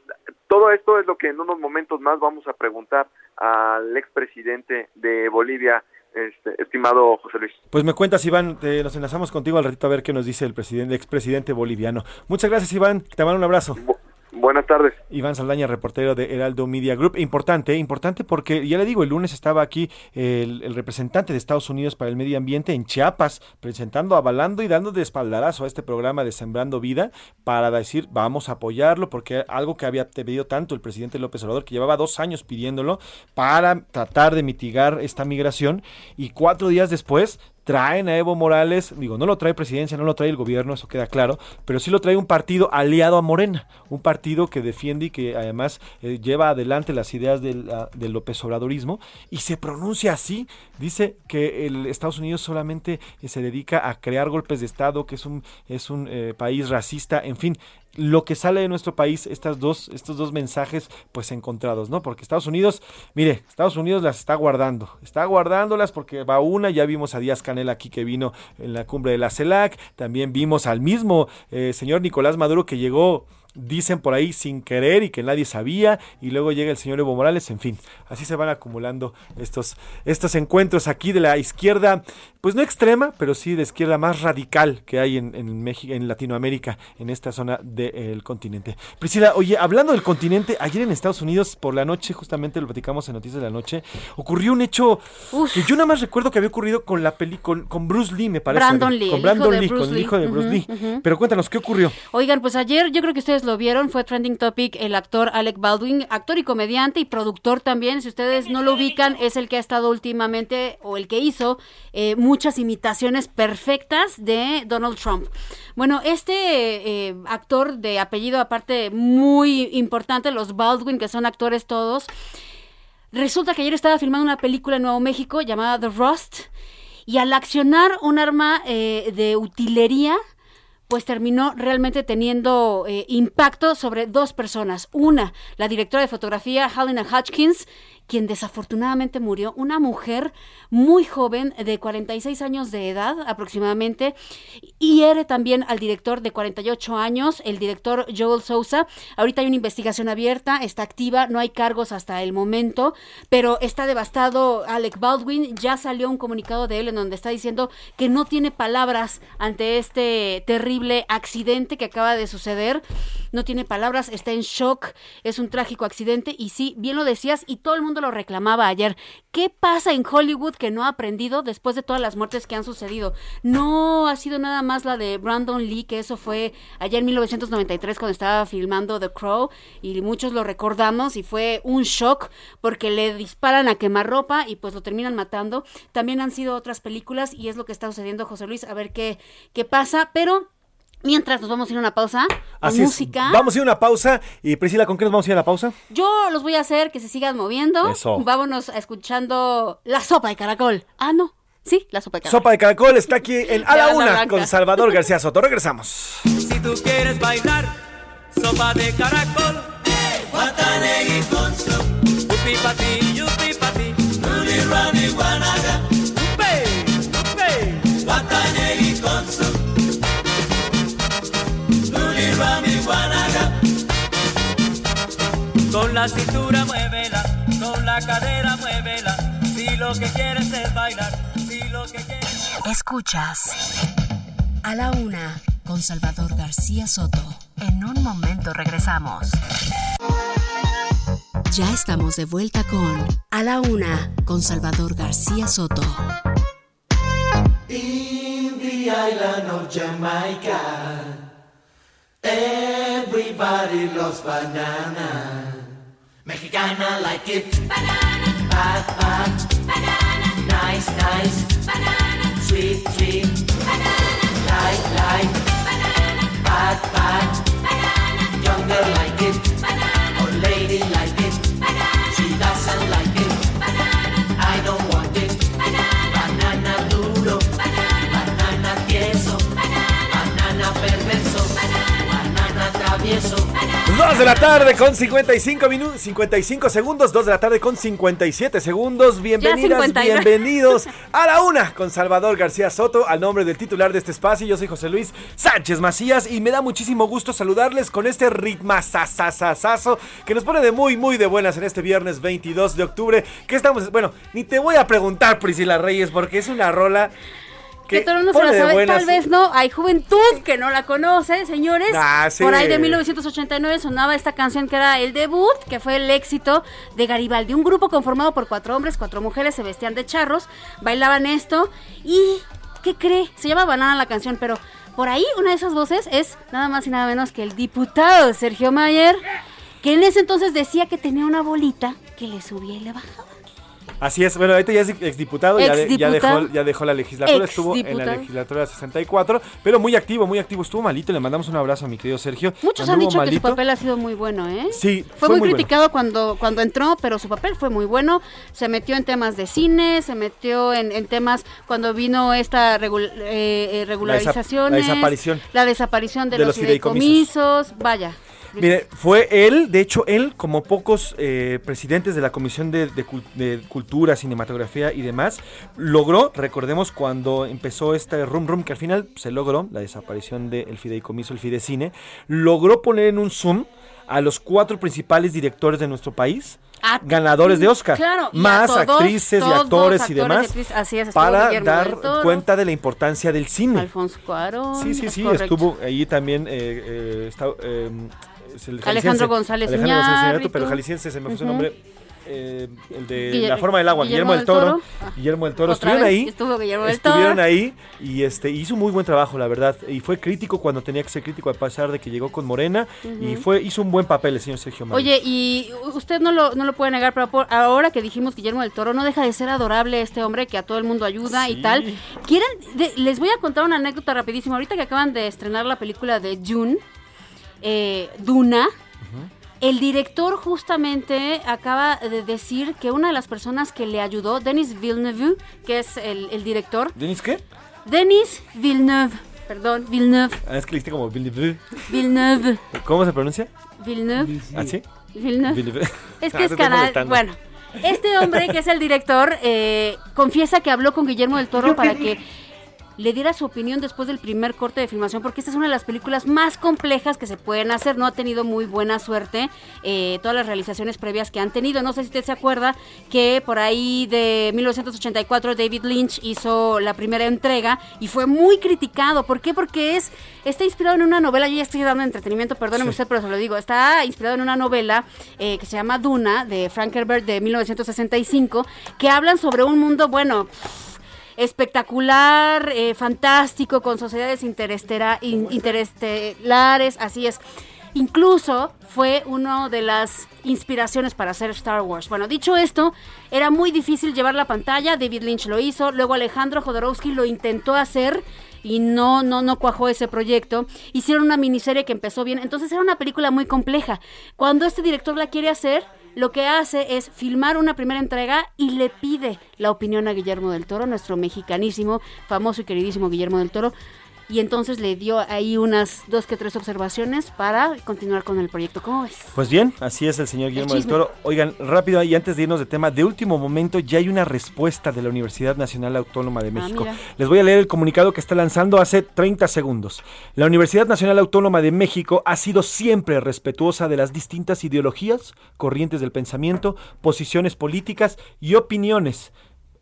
todo esto es lo que en unos momentos más vamos a preguntar al expresidente de Bolivia, este, estimado José Luis. Pues me cuentas, Iván, nos enlazamos contigo al ratito a ver qué nos dice el presidente, el expresidente boliviano. Muchas gracias, Iván, te mando un abrazo. Buenas tardes. Iván Saldaña, reportero de Heraldo Media Group. Importante, ¿eh? importante porque ya le digo, el lunes estaba aquí el, representante de Estados Unidos para el medio ambiente en Chiapas, presentando, avalando y dando de espaldarazo a este programa de Sembrando Vida para decir, vamos a apoyarlo, porque algo que había pedido tanto el presidente López Obrador, que llevaba dos años pidiéndolo, para tratar de mitigar esta migración, y cuatro días después traen a Evo Morales, digo, no lo trae presidencia, no lo trae el gobierno, eso queda claro, pero sí lo trae un partido aliado a Morena, un partido que defiende y que además eh, lleva adelante las ideas del, uh, del, López Obradorismo y se pronuncia así, dice que el Estados Unidos solamente eh, se dedica a crear golpes de Estado, que es un, es un eh, país racista, en fin, lo que sale de nuestro país, estas dos, estos dos mensajes pues encontrados, ¿no? Porque Estados Unidos, mire, Estados Unidos las está guardando, está guardándolas porque va una, ya vimos a Díaz Canel aquí que vino en la cumbre de la CELAC, también vimos al mismo eh, señor Nicolás Maduro que llegó dicen por ahí sin querer y que nadie sabía, y luego llega el señor Evo Morales, en fin, así se van acumulando estos, estos encuentros aquí de la izquierda, pues no extrema, pero sí de izquierda más radical que hay en, en México, en Latinoamérica, en esta zona del continente. Priscila, oye, hablando del continente, ayer en Estados Unidos por la noche, justamente lo platicamos en Noticias de la Noche, ocurrió un hecho que yo nada más recuerdo que había ocurrido con la peli con, con Bruce Lee, me parece. Brandon Lee. Con Brandon Lee, con el hijo de Bruce Lee. Pero cuéntanos, ¿qué ocurrió? Oigan, pues ayer yo creo que ustedes lo vieron, fue trending topic el actor Alec Baldwin, actor y comediante y productor también. Si ustedes no lo ubican, es el que ha estado últimamente o el que hizo eh, muchas imitaciones perfectas de Donald Trump. Bueno, este eh, actor de apellido aparte muy importante, los Baldwin, que son actores todos, resulta que ayer estaba filmando una película en Nuevo México llamada The Rust y al accionar un arma eh, de utilería, pues terminó realmente teniendo eh, impacto sobre dos personas. Una, la directora de fotografía, Helena Hutchins, quien desafortunadamente murió, una mujer muy joven de 46 años de edad aproximadamente, hiere también al director de 48 años, el director Joel Sousa. Ahorita hay una investigación abierta, está activa, no hay cargos hasta el momento, pero está devastado Alec Baldwin, ya salió un comunicado de él en donde está diciendo que no tiene palabras ante este terrible accidente que acaba de suceder, no tiene palabras, está en shock, es un trágico accidente y sí, bien lo decías y todo el mundo lo reclamaba ayer. ¿Qué pasa en Hollywood que no ha aprendido después de todas las muertes que han sucedido? No ha sido nada más la de Brandon Lee, que eso fue allá en 1993 cuando estaba filmando The Crow y muchos lo recordamos y fue un shock porque le disparan a quemarropa y pues lo terminan matando. También han sido otras películas y es lo que está sucediendo, José Luis, a ver qué, qué pasa, pero... Mientras nos vamos a ir a una pausa, Así es. música. Vamos a ir a una pausa. Y Priscila, ¿con qué nos vamos a ir a la pausa? Yo los voy a hacer que se sigan moviendo. Eso. Vámonos escuchando la sopa de caracol. Ah, no. Sí, la sopa de caracol. Sopa de caracol está aquí en A la Una blanca. con Salvador García Soto. Regresamos. Si tú quieres bailar, sopa de caracol. Guatanegui con su Upi pa ti, yupi pa ti. Runi, rani, guanaga. Con la cintura muévela, con la cadera muévela. Si lo que quieres es bailar, si lo que quieres Escuchas A la Una con Salvador García Soto. En un momento regresamos. Ya estamos de vuelta con A la Una con Salvador García Soto. In the island of Jamaica, everybody loves banana. Mexicana like it. Banana. Bad, bad. Banana. Nice, nice. Banana. Sweet, sweet. Banana. Light, light. Banana. Bad, bad. Banana. Young girl like it. Banana. Old lady like 2 de la tarde con 55 minutos, 55 segundos, 2 de la tarde con 57 segundos. Bienvenidas, bienvenidos a la una con Salvador García Soto, al nombre del titular de este espacio. Yo soy José Luis Sánchez Macías y me da muchísimo gusto saludarles con este ritmazazazazazo que nos pone de muy, muy de buenas en este viernes 22 de octubre. Que estamos, bueno, ni te voy a preguntar, Priscila Reyes, porque es una rola que que todo el mundo se la sabe, buenas. tal vez no, hay juventud que no la conoce, señores. Ah, sí. Por ahí de 1989 sonaba esta canción que era el debut, que fue el éxito de Garibaldi, un grupo conformado por cuatro hombres, cuatro mujeres, se vestían de charros, bailaban esto y ¿qué cree? Se llama Banana la canción, pero por ahí una de esas voces es nada más y nada menos que el diputado Sergio Mayer, que en ese entonces decía que tenía una bolita que le subía y le bajaba. Así es, bueno, ahorita ya es exdiputado, ya, de- ya, Exdiputado. dejó, ya dejó la legislatura, estuvo en la legislatura 64, pero muy activo, muy activo, estuvo malito, le mandamos un abrazo a mi querido Sergio. Muchos han dicho que su papel ha sido muy bueno, ¿eh? Sí, Fue, muy, bueno. criticado cuando, cuando entró, pero su papel fue muy bueno. Se metió en temas de cine, se metió en, en temas cuando vino esta regul- eh, eh, regularización. la desaparición. La desaparición de, De los, los fideicomisos. fideicomisos. Vaya. Mire, fue él, de hecho, él, como pocos eh, presidentes de la Comisión de, de Cul- de Cultura, Cinematografía y demás, logró, recordemos cuando empezó este rum rum, que al final se logró, la desaparición del fideicomiso, el Fidecine, logró poner en un Zoom a los cuatro principales directores de nuestro país, ganadores de Oscar, claro, más todos, actrices y todos actores y actores y demás, así es, para Guillermo dar Toro. cuenta de la importancia del cine. Alfonso Cuarón. Sí, sí, sí, estuvo ahí también. Eh, eh, está, eh, es el Alejandro. González Alejandro González Iñárritu. Pero jalisciense se me fue su nombre. eh, el de La forma del agua, Guillermo, del Toro. Guillermo del Toro. Estuvieron vez ahí. estuvo Guillermo del estuvieron Toro. ahí y este hizo un muy buen trabajo, la verdad. Y fue crítico cuando tenía que ser crítico, a pesar de que llegó con Morena. Y fue hizo un buen papel el señor Sergio Mayer. Oye, y usted no lo, no lo puede negar, pero por- ahora que dijimos Guillermo del Toro, no deja de ser adorable este hombre que a todo el mundo ayuda y tal. ¿Quieren? de- les voy a contar una anécdota rapidísima. Ahorita que acaban de estrenar la película de June, eh, Duna, el director justamente acaba de decir que una de las personas que le ayudó, Denis Villeneuve, que es el, el director, ¿Denis qué? Denis Villeneuve, perdón, Villeneuve, Ah, es que le diste como Villeneuve. Villeneuve, ¿Cómo se pronuncia? Villeneuve. ¿Ah, sí? Villeneuve. Villeneuve. Es Ah, que te es canal. Bueno, Este hombre, que es el director, eh, confiesa que habló con Guillermo del Toro para que le diera su opinión después del primer corte de filmación, porque esta es una de las películas más complejas que se pueden hacer. No ha tenido muy buena suerte eh, todas las realizaciones previas que han tenido. No sé si usted se acuerda que por ahí de 1984 David Lynch hizo la primera entrega y fue muy criticado. ¿Por qué? Porque es está inspirado en una novela. Yo ya estoy dando entretenimiento, perdóneme usted, pero se lo digo. Está inspirado en una novela eh, que se llama Duna de Frank Herbert de 1965, que hablan sobre un mundo, bueno espectacular, eh, fantástico, con sociedades interestelares, así es. Incluso fue una de las inspiraciones para hacer Star Wars. Bueno, dicho esto, era muy difícil llevar la pantalla, David Lynch lo hizo, luego Alejandro Jodorowsky lo intentó hacer y no, no, no cuajó ese proyecto. Hicieron una miniserie que empezó bien, entonces era una película muy compleja. Cuando este director la quiere hacer, lo que hace es filmar una primera entrega y le pide la opinión a Guillermo del Toro, nuestro mexicanísimo, famoso y queridísimo Guillermo del Toro, y entonces le dio ahí unas dos que tres observaciones para continuar con el proyecto. ¿Cómo ves? Pues bien, así es el señor Guillermo del Toro. Oigan, rápido y antes de irnos de tema, de último momento ya hay una respuesta de la Universidad Nacional Autónoma de ah, México. Les voy a leer el comunicado que está lanzando hace 30 segundos. La Universidad Nacional Autónoma de México ha sido siempre respetuosa de las distintas ideologías, corrientes del pensamiento, posiciones políticas y opiniones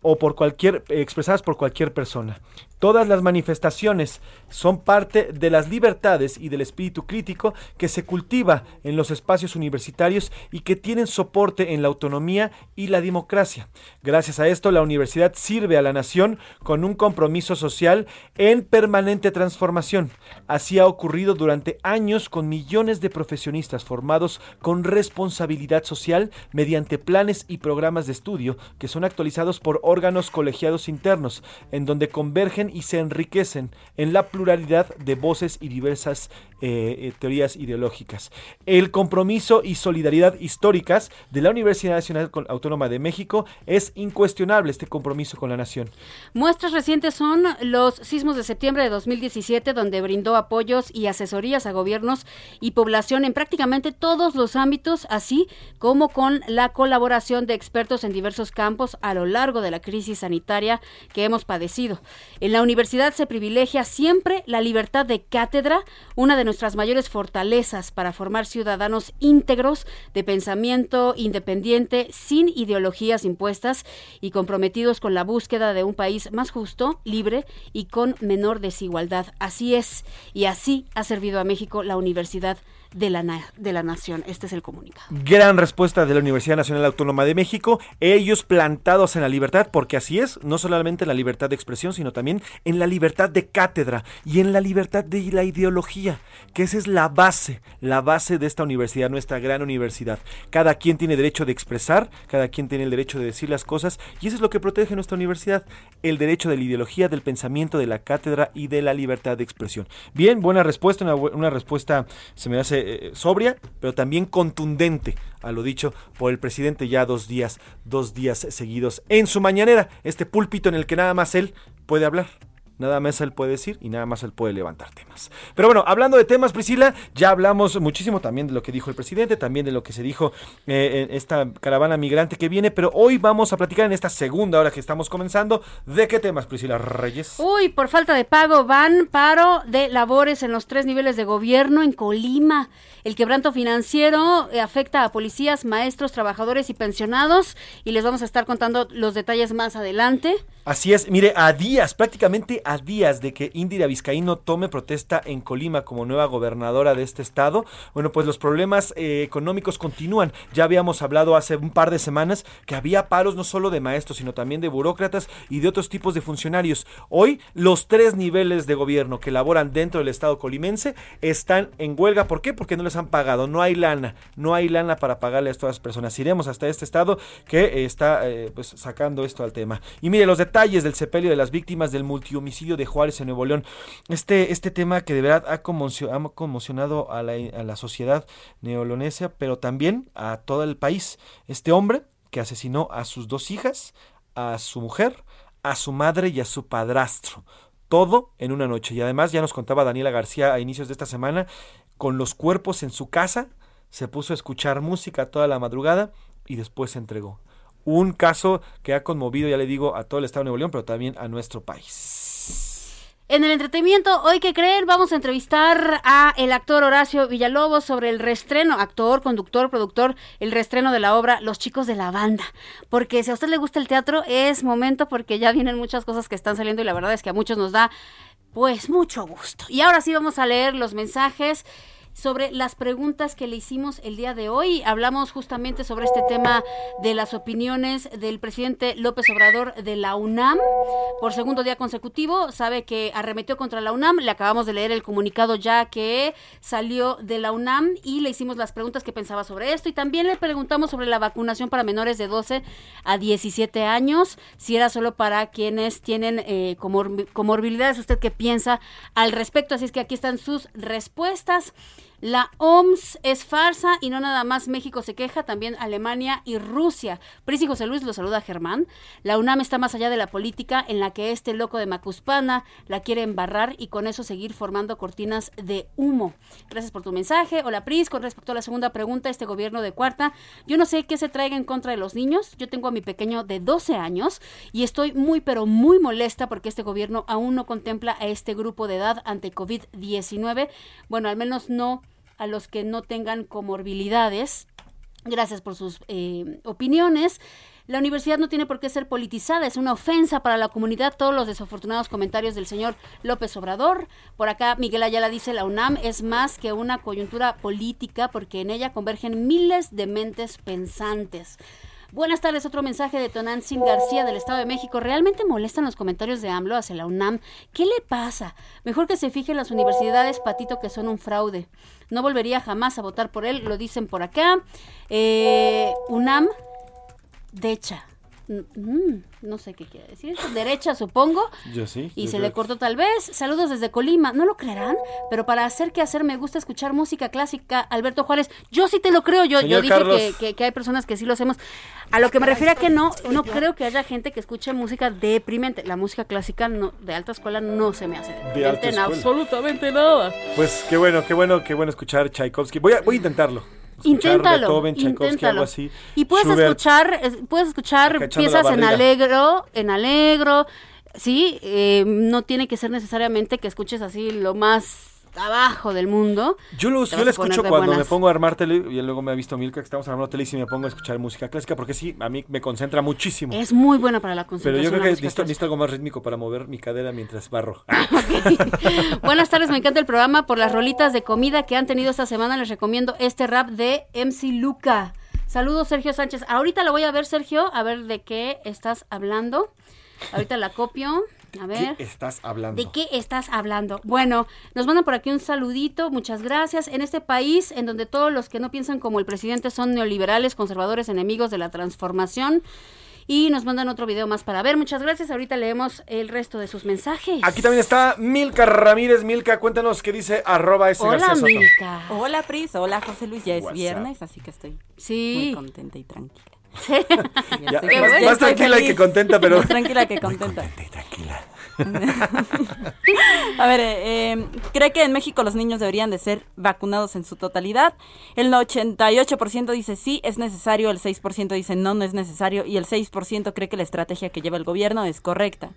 o por cualquier expresadas por cualquier persona. Todas las manifestaciones son parte de las libertades y del espíritu crítico que se cultiva en los espacios universitarios y que tienen soporte en la autonomía y la democracia. Gracias a esto, la universidad sirve a la nación con un compromiso social en permanente transformación. Así ha ocurrido durante años con millones de profesionistas formados con responsabilidad social mediante planes y programas de estudio que son actualizados por órganos colegiados internos, en donde convergen y se enriquecen en la pluralidad de voces y diversas eh, eh, teorías ideológicas. El compromiso y solidaridad históricas de la Universidad Nacional Autónoma de México es incuestionable este compromiso con la nación. Muestras recientes son los sismos de septiembre de 2017, donde brindó apoyos y asesorías a gobiernos y población en prácticamente todos los ámbitos, así como con la colaboración de expertos en diversos campos a lo largo de la crisis sanitaria que hemos padecido. En la universidad se privilegia siempre la libertad de cátedra, una de nuestras mayores fortalezas para formar ciudadanos íntegros de pensamiento independiente, sin ideologías impuestas y comprometidos con la búsqueda de un país más justo, libre y con menor desigualdad. Así es, y así ha servido a México la Universidad de la, de la nación. Este es el comunicado. Gran respuesta de la Universidad Nacional Autónoma de México. Ellos plantados en la libertad, porque así es, no solamente en la libertad de expresión, sino también en la libertad de cátedra y en la libertad de la ideología, que esa es la base, la base de esta universidad, nuestra gran universidad. Cada quien tiene derecho de expresar, cada quien tiene el derecho de decir las cosas, y eso es lo que protege nuestra universidad, el derecho de la ideología, del pensamiento, de la cátedra y de la libertad de expresión. Bien, buena respuesta, una, una respuesta se me hace eh, sobria, pero también contundente a lo dicho por el presidente ya dos días, dos días seguidos en su mañanera, este púlpito en el que nada más él puede hablar. Nada más él puede decir y nada más él puede levantar temas. Pero bueno, hablando de temas, Priscila, ya hablamos muchísimo también de lo que dijo el presidente, también de lo que se dijo eh, en esta caravana migrante que viene, pero hoy vamos a platicar en esta segunda hora que estamos comenzando. ¿De qué temas, Priscila Reyes? Uy, por falta de pago van paro de labores en los tres niveles de gobierno en Colima. El quebranto financiero eh, afecta a policías, maestros, trabajadores y pensionados y les vamos a estar contando los detalles más adelante. Así es, mire, a días, prácticamente a días de que Indira Vizcaíno tome protesta en Colima como nueva gobernadora de este estado, bueno, pues los problemas eh, económicos continúan. Ya habíamos hablado hace un par de semanas que había paros no solo de maestros, sino también de burócratas y de otros tipos de funcionarios. Hoy los tres niveles de gobierno que laboran dentro del estado colimense están en huelga. ¿Por qué? Porque no les han pagado, no hay lana, no hay lana para pagarle a las personas. Iremos hasta este estado que está eh, pues sacando esto al tema. Y mire, los detalles del sepelio de las víctimas del multihomicidio de Juárez en Nuevo León. Este, este tema que de verdad ha, conmocionado a la, a la sociedad neolonesia, pero también a todo el país. Este hombre que asesinó a sus dos hijas, a su mujer, a su madre y a su padrastro. Todo en una noche. Y además ya nos contaba Daniela García a inicios de esta semana, con los cuerpos en su casa, se puso a escuchar música toda la madrugada y después se entregó Un caso que ha conmovido, ya le digo, a todo el estado de Nuevo León, pero también a nuestro país. En el entretenimiento, hoy que creen, vamos a entrevistar a el actor Horacio Villalobos sobre el restreno, actor, conductor, productor, el restreno de la obra Los chicos de la banda. Porque si a usted le gusta el teatro, es momento porque ya vienen muchas cosas que están saliendo y la verdad es que a muchos nos da pues mucho gusto. Y ahora sí vamos a leer los mensajes sobre las preguntas que le hicimos el día de hoy. Hablamos justamente sobre este tema de las opiniones del presidente López Obrador de la UNAM por segundo día consecutivo. Sabe que arremetió contra la UNAM. Le acabamos de leer el comunicado ya que salió de la UNAM y le hicimos las preguntas que pensaba sobre esto. Y también le preguntamos sobre la vacunación para menores de 12 a 17 años, si era solo para quienes tienen eh, comor comorbilidades. ¿Usted qué piensa al respecto? Así es que aquí están sus respuestas. La OMS es farsa y no nada más México se queja, también Alemania y Rusia. Príncipe José Luis lo saluda Germán. La UNAM está más allá de la política en la que este loco de Macuspana la quiere embarrar y con eso seguir formando cortinas de humo. Gracias por tu mensaje. Hola Pris, con respecto a la segunda pregunta, este gobierno de cuarta, yo no sé qué se traiga en contra de los niños. Yo tengo a mi pequeño de 12 años y estoy muy pero muy molesta porque este gobierno aún no contempla a este grupo de edad ante COVID-19. Bueno, al menos no a los que no tengan comorbilidades. Gracias por sus eh, opiniones. La universidad no tiene por qué ser politizada, es una ofensa para la comunidad todos los desafortunados comentarios del señor López Obrador. Por acá Miguel Ayala dice, la UNAM es más que una coyuntura política porque en ella convergen miles de mentes pensantes. Buenas tardes, otro mensaje de Tonantzin García del Estado de México. ¿Realmente molestan los comentarios de AMLO hacia la UNAM? ¿Qué le pasa? Mejor que se fijen las universidades, Patito, que son un fraude. No volvería jamás a votar por él, lo dicen por acá. Eh, UNAM, decha. Mm, no sé qué quiere decir. Derecha, supongo. Yo sí. Y yo se creo le cortó tal vez. Saludos desde Colima. No lo creerán, pero para hacer que hacer me gusta escuchar música clásica. Alberto Juárez, yo sí te lo creo. Yo, yo dije que, que- que hay personas que sí lo hacemos. A lo que me refiero a que no, no creo que haya gente que escuche música deprimente. La música clásica no, de alta escuela no se me hace deprimente alta en escuela. absolutamente nada. Pues qué bueno, qué bueno, qué bueno escuchar Tchaikovsky. Voy a, voy a intentarlo. Escuchar Inténtalo, Beethoven, Tchaikovsky, inténtalo. algo así. Y puedes Schubert. escuchar, es- puedes escuchar piezas en alegro, en alegro, sí, eh, no tiene que ser necesariamente que escuches así lo más abajo del mundo. Yo lo, yo vas lo a poner escucho cuando me pongo a armar tele, y luego me ha visto Milka que estamos armando tele y me pongo a escuchar música clásica, porque sí, a mí me concentra muchísimo. Es muy buena para la Pero concentración. yo creo la que necesito, necesito algo más rítmico para mover mi cadera mientras barro. Buenas tardes, me encanta el programa. Por las rolitas de comida que han tenido esta semana, les recomiendo este rap de MC Luca. Saludos, Sergio Sánchez. Ahorita lo voy a ver, Sergio, a ver de qué estás hablando. Ahorita la copio. A ver. ¿Qué estás hablando? ¿De qué estás hablando? Bueno, nos mandan por aquí un saludito, muchas gracias. En este país, en donde todos los que no piensan como el presidente son neoliberales, conservadores, enemigos de la transformación. Y nos mandan otro video más para ver. Muchas gracias. Ahorita leemos el resto de sus mensajes. Aquí también está Milka Ramírez. Milka, cuéntanos qué dice arroba ese Hola, García Soto. Milka. Hola, Pris. Hola, José Luis. Ya es What's viernes, así que estoy Sí. muy contenta y tranquila. Ya, más- tranquila que contenta, pero- Más tranquila que contenta. A ver, eh, eh, cree que en México los niños deberían de ser vacunados en su totalidad. El 88% dice sí, es necesario, el 6% dice no, no es necesario y el 6% cree que la estrategia que lleva el gobierno es correcta.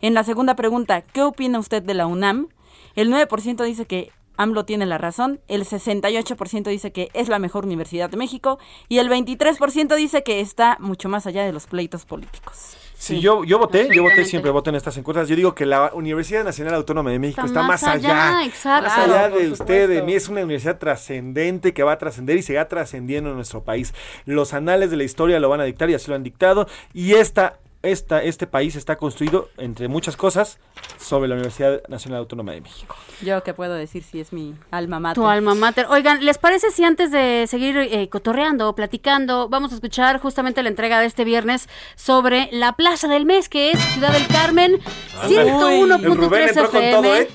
En la segunda pregunta, ¿qué opina usted de la UNAM? El 9% dice que AMLO tiene la razón, el 68% dice que es la mejor universidad de México y el 23% dice que está mucho más allá de los pleitos políticos. Sí, yo, yo voté, yo voté, siempre voto en estas encuestas. Yo digo que la Universidad Nacional Autónoma de México Está está, más más allá. allá, exacto. Más allá de usted, de mí. Es una universidad trascendente que va a trascender y seguirá trascendiendo en nuestro país. Los anales de la historia lo van a dictar y así lo han dictado. Y esta, esta, este país está construido, entre muchas cosas, sobre la Universidad Nacional Autónoma de México. Yo qué puedo decir si es mi alma mater. Tu alma mater. Oigan, ¿les parece si antes de seguir eh, cotorreando o platicando, vamos a escuchar justamente la entrega de este viernes sobre la Plaza del Mes, que es Ciudad del Carmen, Ándale. El Rubén 101.3 entró con FM todo, ¿eh?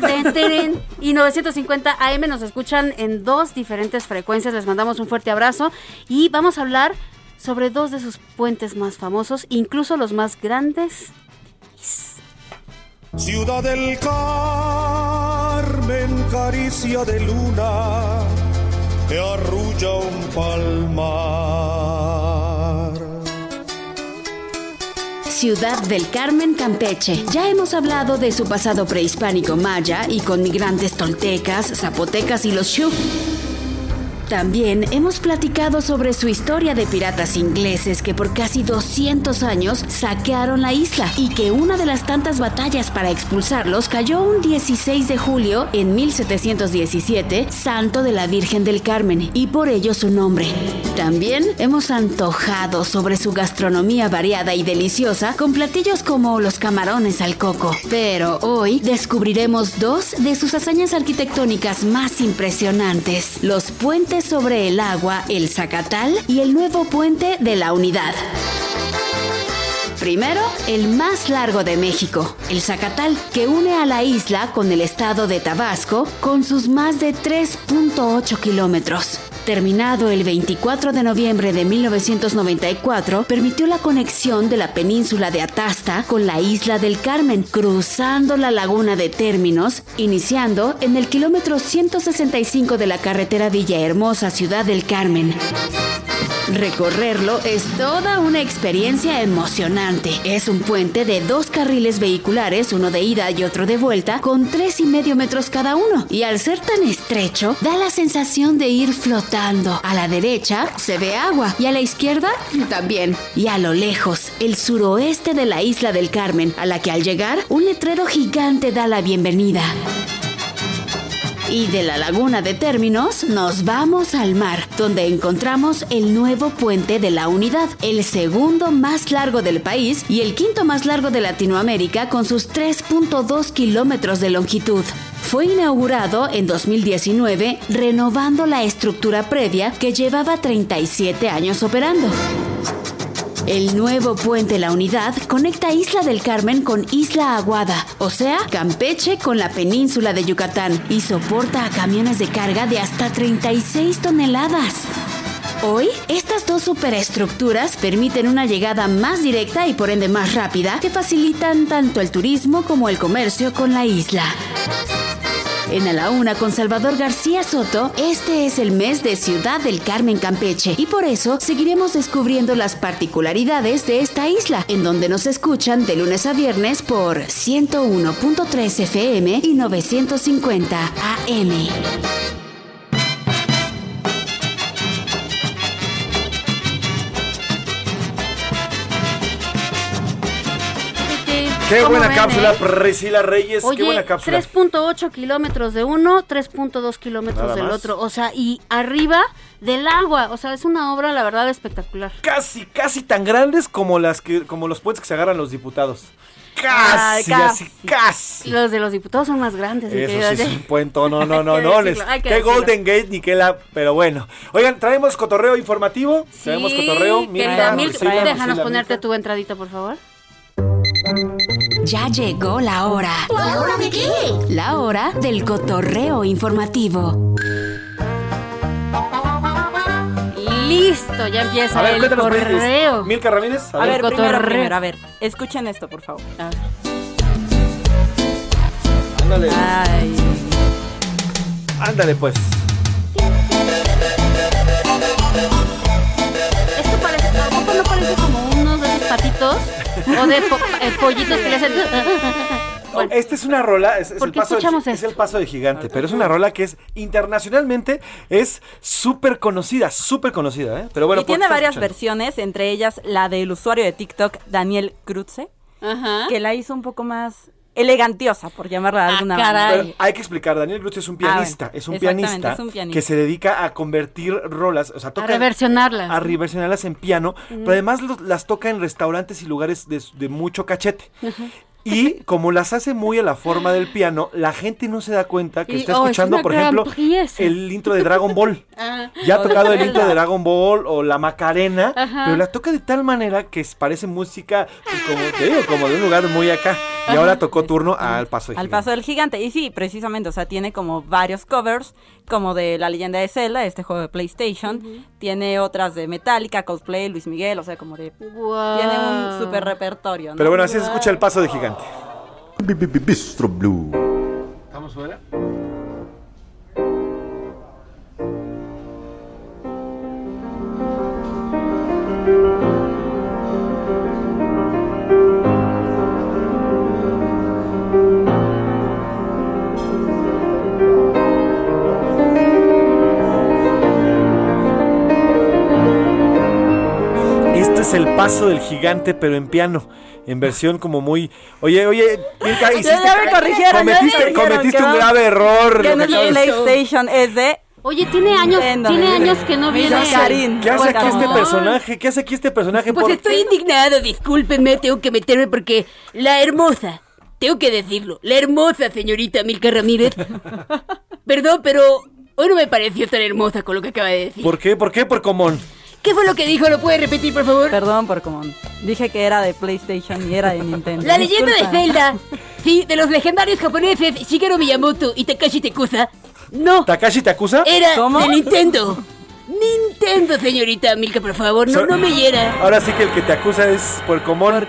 Ten, teren, y 950 AM nos escuchan en dos diferentes frecuencias. Les mandamos un fuerte abrazo y vamos a hablar sobre dos de sus puentes más famosos, incluso los más grandes. Ciudad del Carmen, caricia de luna, te arrulla un palmar. Ciudad del Carmen, Campeche. Ya hemos hablado de su pasado prehispánico maya y con migrantes toltecas, zapotecas y los Shu. También hemos platicado sobre su historia de piratas ingleses que por casi 200 años saquearon la isla y que una de las tantas batallas para expulsarlos cayó un 16 de julio en 1717, santo de la Virgen del Carmen, y por ello su nombre. También hemos antojado sobre su gastronomía variada y deliciosa con platillos como los camarones al coco. Pero hoy descubriremos dos de sus hazañas arquitectónicas más impresionantes, los puentes sobre el agua, el Zacatal y el nuevo puente de la Unidad. Primero, el más largo de México, el Zacatal, que une a la isla con el estado de Tabasco con sus más de 3.8 kilómetros. Terminado el 24 de noviembre de 1994, permitió la conexión de la península de Atasta con la isla del Carmen, cruzando la laguna de términos, iniciando en el kilómetro 165 de la carretera Villahermosa, Ciudad del Carmen. Recorrerlo es toda una experiencia emocionante. Es un puente de dos carriles vehiculares, uno de ida y otro de vuelta, con tres y medio metros cada uno. Y al ser tan estrecho, da la sensación de ir flotando. A la derecha se ve agua y a la izquierda también. Y a lo lejos, el suroeste de la isla del Carmen, a la que al llegar, un letrero gigante da la bienvenida. Y de la laguna de términos nos vamos al mar, donde encontramos el nuevo puente de la unidad, el segundo más largo del país y el quinto más largo de Latinoamérica con sus 3.2 kilómetros de longitud. Fue inaugurado en 2019 renovando la estructura previa que llevaba 37 años operando. El nuevo puente La Unidad conecta Isla del Carmen con Isla Aguada, o sea, Campeche con la península de Yucatán, y soporta a camiones de carga de hasta 36 toneladas. Hoy, estas dos superestructuras permiten una llegada más directa y por ende más rápida que facilitan tanto el turismo como el comercio con la isla. En A la Una con Salvador García Soto, este es el mes de Ciudad del Carmen Campeche y por eso seguiremos descubriendo las particularidades de esta isla, en donde nos escuchan de lunes a viernes por 101.3 FM y 950 AM. Qué ¿Cómo buena ven, cápsula, eh? Priscila Reyes. Oye, qué buena cápsula. 3.8 kilómetros de uno, 3.2 kilómetros del otro. O sea, y arriba del agua. O sea, es una obra, la verdad, espectacular. Casi, casi tan grandes como las que, como los puentes que se agarran los diputados. Casi, así, casi. Los de los diputados son más grandes. Eso sí es un puente, no, no, no, no. decirlo, les- qué decirlo. Golden Gate ni qué la. Pero bueno. Oigan, traemos cotorreo informativo. traemos cotorreo. Sí, querida Milk, Priscila, déjanos Priscila, ponerte tu entradita, por favor. Ya llegó la hora. ¿La hora de qué? La hora del cotorreo informativo. Listo, ya empieza A ver, el cuéntanos, correo. Milka Ramírez. A ver, primero, cotorreo. primero, a ver, escuchen esto, por favor. Ándale. Ay. Ándale, pues. Esto parece, ¿a poco no parece como unos de esos patitos? O de po- eh, pollitos que le hacen... Bueno, Esta es una rola, es, es ¿Por el paso del, escuchamos es el paso de gigante, pero es una rola que es internacionalmente es súper conocida, súper conocida, ¿eh? Pero bueno, y ¿por qué tiene varias escuchando? versiones, entre ellas la del usuario de TikTok, Daniel Krutze, Ajá. que la hizo un poco más elegantiosa, por llamarla de alguna manera. Pero hay que explicar, Daniel es un Ah, bueno, es un pianista, es un pianista. que se dedica a convertir rolas, o sea, toca reversionarlas. a reversionarlas en piano, pero además los- las toca en restaurantes y lugares de, de mucho cachete. Y como las hace muy a la forma del piano, la gente no se da cuenta que Y, está oh, es escuchando, por ejemplo, el intro de Dragon Ball. Ah. Ya ha tocado el intro de Dragon Ball o la Macarena, Ajá. pero la toca de tal manera que parece música, pues, como te digo, como de un lugar muy acá. Y ahora tocó turno al paso de Al Gigante. paso del gigante. Y sí, precisamente, o sea, tiene como varios covers, como de La leyenda de Zelda, este juego de PlayStation. Tiene otras de Metallica, Coldplay, Luis Miguel, o sea, como de... Tiene un super repertorio, ¿no? Pero bueno, así se escucha el paso de Gigante. Bistro Blue. ¿Estamos fuera? El paso del gigante, pero en piano. En versión como muy. Oye, oye, Milka, hiciste- ya me corrigieron, ya me cometiste, cometiste un grave error. Que no es de PlayStation, es de. Oye, tiene años, tiene años que no viene. Karin. ¿Qué hace aquí este personaje? ¿Qué hace aquí este personaje? Pues ¿Por estoy indignado, discúlpenme, tengo que meterme porque la hermosa, tengo que decirlo, la hermosa señorita Milka Ramírez, perdón, pero hoy no me pareció tan hermosa con lo que acaba de decir. ¿Por qué? ¿Por qué? Por común. ¿Qué fue lo que dijo? ¿Lo puede repetir, por favor? Perdón por común. Dije que era de PlayStation y era de Nintendo. La leyenda de. Zelda, sí, de los legendarios japoneses Shigeru Miyamoto y Takashi Tekusa. No, ¿Takashi te acusa? era de Nintendo. Nintendo, señorita Milka, por favor, no, So- no me hiera. Ahora sí que el que te acusa es por común. El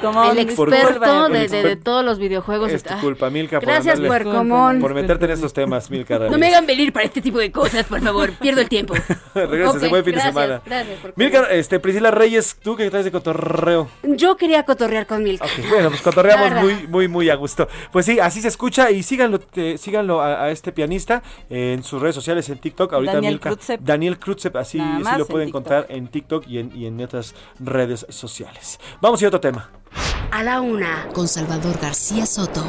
Por- experto de, todos los videojuegos. Es tu Ah, culpa, Milka. por Gracias, andarle- puercomón. Por meterte en estos temas, Milka. No me hagan venir para este tipo de cosas, por favor, pierdo el tiempo. Regresa, Ok, buen fin de semana. gracias, Puercomón. Milka, este, Priscila Reyes, tú que traes de cotorreo. Yo quería cotorrear con Milka. Bueno, pues cotorreamos muy, muy, muy a gusto. Pues sí, así se escucha y síganlo, te- síganlo a, a este pianista eh, en sus redes sociales, en TikTok. Ahorita Daniel Milka- Krutzev. Daniel Krutzev, sí más lo en pueden TikTok. encontrar en TikTok y en, y en otras redes sociales. Vamos a ir a otro tema. A la una, con Salvador García Soto.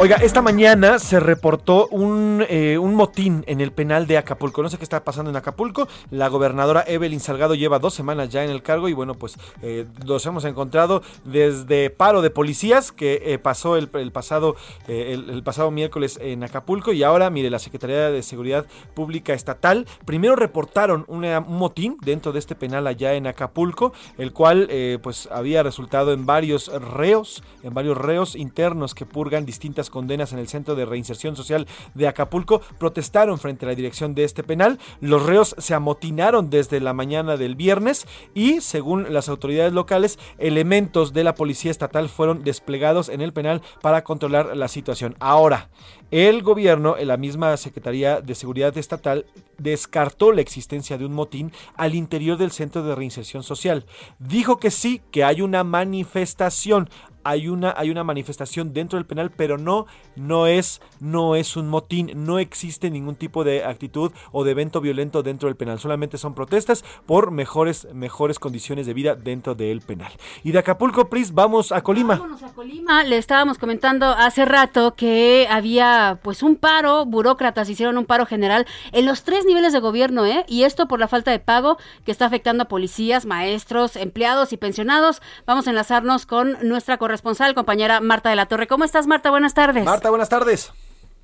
Oiga, esta mañana se reportó un, eh, un motín en el penal de Acapulco. No sé qué está pasando en Acapulco. La gobernadora Evelyn Salgado lleva dos semanas ya en el cargo y bueno, pues eh, los hemos encontrado desde paro de policías que eh, pasó el, pasado, eh, el, pasado miércoles en Acapulco y ahora, mire, la Secretaría de Seguridad Pública Estatal primero reportaron un motín dentro de este penal allá en Acapulco, el cual eh, pues había resultado en varios reos, en varios reos internos que purgan distintas condenas en el Centro de Reinserción Social de Acapulco, protestaron frente a la dirección de este penal. Los reos se amotinaron desde la mañana del viernes y, según las autoridades locales, elementos de la Policía Estatal fueron desplegados en el penal para controlar la situación. Ahora, el gobierno, en la misma Secretaría de Seguridad Estatal, descartó la existencia de un motín al interior del Centro de Reinserción Social. Dijo que sí, que hay una manifestación. Hay una, hay una manifestación dentro del penal, pero no, no es, no es un motín, no existe ningún tipo de actitud o de evento violento dentro del penal. Solamente son protestas por mejores, mejores condiciones de vida dentro del penal. Y de Acapulco, Pris, vamos a Colima. Vámonos a Colima. Le estábamos comentando hace rato que había pues un paro, burócratas hicieron un paro general en los tres niveles de gobierno, ¿eh? Y esto por la falta de pago que está afectando a policías, maestros, empleados y pensionados. Vamos a enlazarnos con nuestra corresponsal, compañera Marta de la Torre. ¿Cómo estás, Marta? Buenas tardes. Marta, buenas tardes.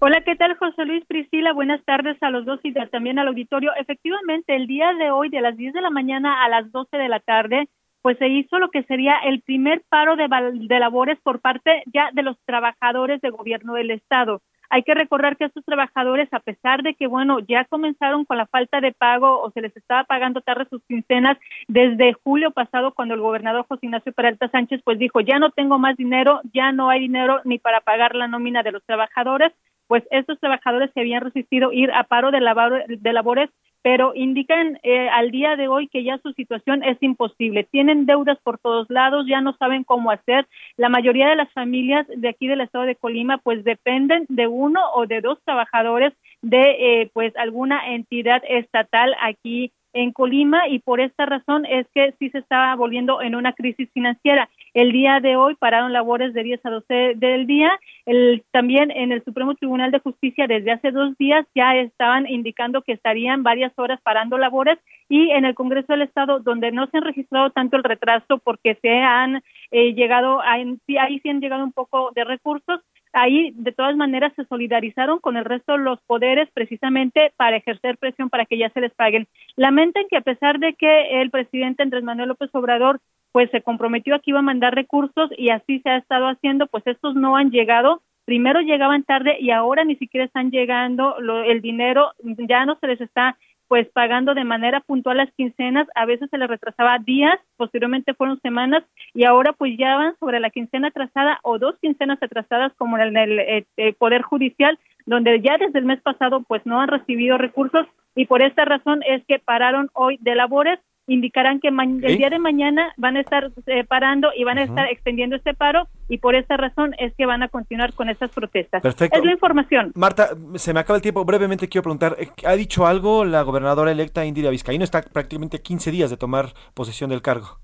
Hola, ¿qué tal, José Luis Priscila? Buenas tardes a los dos y también al auditorio. Efectivamente, el día de hoy, de las 10 de la mañana a las 12 de la tarde, pues se hizo lo que sería el primer paro de, de labores por parte ya de los trabajadores de gobierno del Estado. Hay que recordar que estos trabajadores, a pesar de que, bueno, ya comenzaron con la falta de pago o se les estaba pagando tarde sus quincenas desde julio pasado, cuando el gobernador José Ignacio Peralta Sánchez, pues dijo, ya no tengo más dinero, ya no hay dinero ni para pagar la nómina de los trabajadores, pues estos trabajadores se habían resistido ir a paro de, labor- de labores, pero indican eh, al día de hoy que ya su situación es imposible. Tienen deudas por todos lados, ya no saben cómo hacer. La mayoría de las familias de aquí del estado de Colima pues dependen de uno o de dos trabajadores de eh, pues alguna entidad estatal aquí en Colima y por esta razón es que sí se estaba volviendo en una crisis financiera. El día de hoy pararon labores de 10 a 12 del día. El, también en el Supremo Tribunal de Justicia desde hace dos días ya estaban indicando que estarían varias horas parando labores y en el Congreso del Estado donde no se han registrado tanto el retraso porque se han eh, llegado a, ahí sí han llegado un poco de recursos ahí de todas maneras se solidarizaron con el resto de los poderes precisamente para ejercer presión para que ya se les paguen. Lamentan que a pesar de que el presidente Andrés Manuel López Obrador pues se comprometió a que iba a mandar recursos y así se ha estado haciendo, pues estos no han llegado. Primero llegaban tarde y ahora ni siquiera están llegando lo- el dinero, ya no se les está pues pagando de manera puntual las quincenas, a veces se les retrasaba días, posteriormente fueron semanas y ahora pues ya van sobre la quincena atrasada o dos quincenas atrasadas como en el, eh, eh, Poder Judicial, donde ya desde el mes pasado pues no han recibido recursos y por esta razón es que pararon hoy de labores indicarán que ma- el día de mañana van a estar eh, parando y van a estar extendiendo este paro y por esa razón es que van a continuar con estas protestas. Perfecto. Es la información. Marta, se me acaba el tiempo. Brevemente quiero preguntar, eh, ¿ha dicho algo la gobernadora electa Indira Vizcaíno? Está prácticamente a 15 días de tomar posesión del cargo.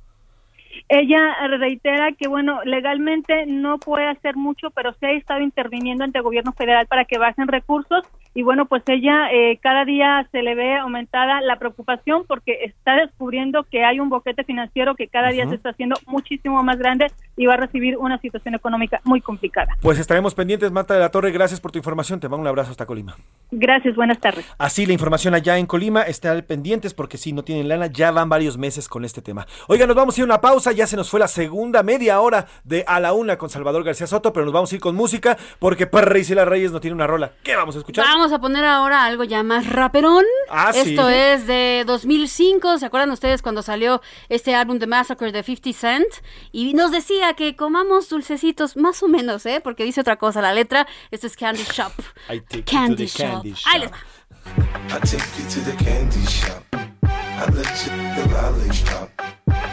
Ella reitera que, bueno, legalmente no puede hacer mucho, pero se ha estado interviniendo ante el gobierno federal para que bajen recursos. Y bueno, pues ella eh, cada día se le ve aumentada la preocupación porque está descubriendo que hay un boquete financiero que cada día se está haciendo muchísimo más grande y va a recibir una situación económica muy complicada. Pues estaremos pendientes, Marta de la Torre. Gracias por tu información. Te mando un abrazo hasta Colima. Gracias, buenas tardes. Así la información allá en Colima, estén pendientes porque si no tienen lana, ya van varios meses con este tema. Oiga, nos vamos a ir a una pausa, ya se nos fue la segunda media hora de A la Una con Salvador García Soto, pero nos vamos a ir con música porque Perra y Cela Reyes no tiene una rola. ¿Qué vamos a escuchar? Vamos a poner ahora algo ya más raperón. Ah, sí. Esto es de 2005. ¿Se acuerdan ustedes cuando salió este álbum de Massacre de 50 Cent? Y nos decía que comamos dulcecitos, más o menos, ¿eh? Porque dice otra cosa la letra. Esto es Candy Shop. I take you to Candy the Shop. candy Ahí les va. I take you to the candy shop. I let you the lollipop.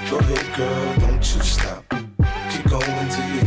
Go ahead, girl, don't you stop. Keep going till you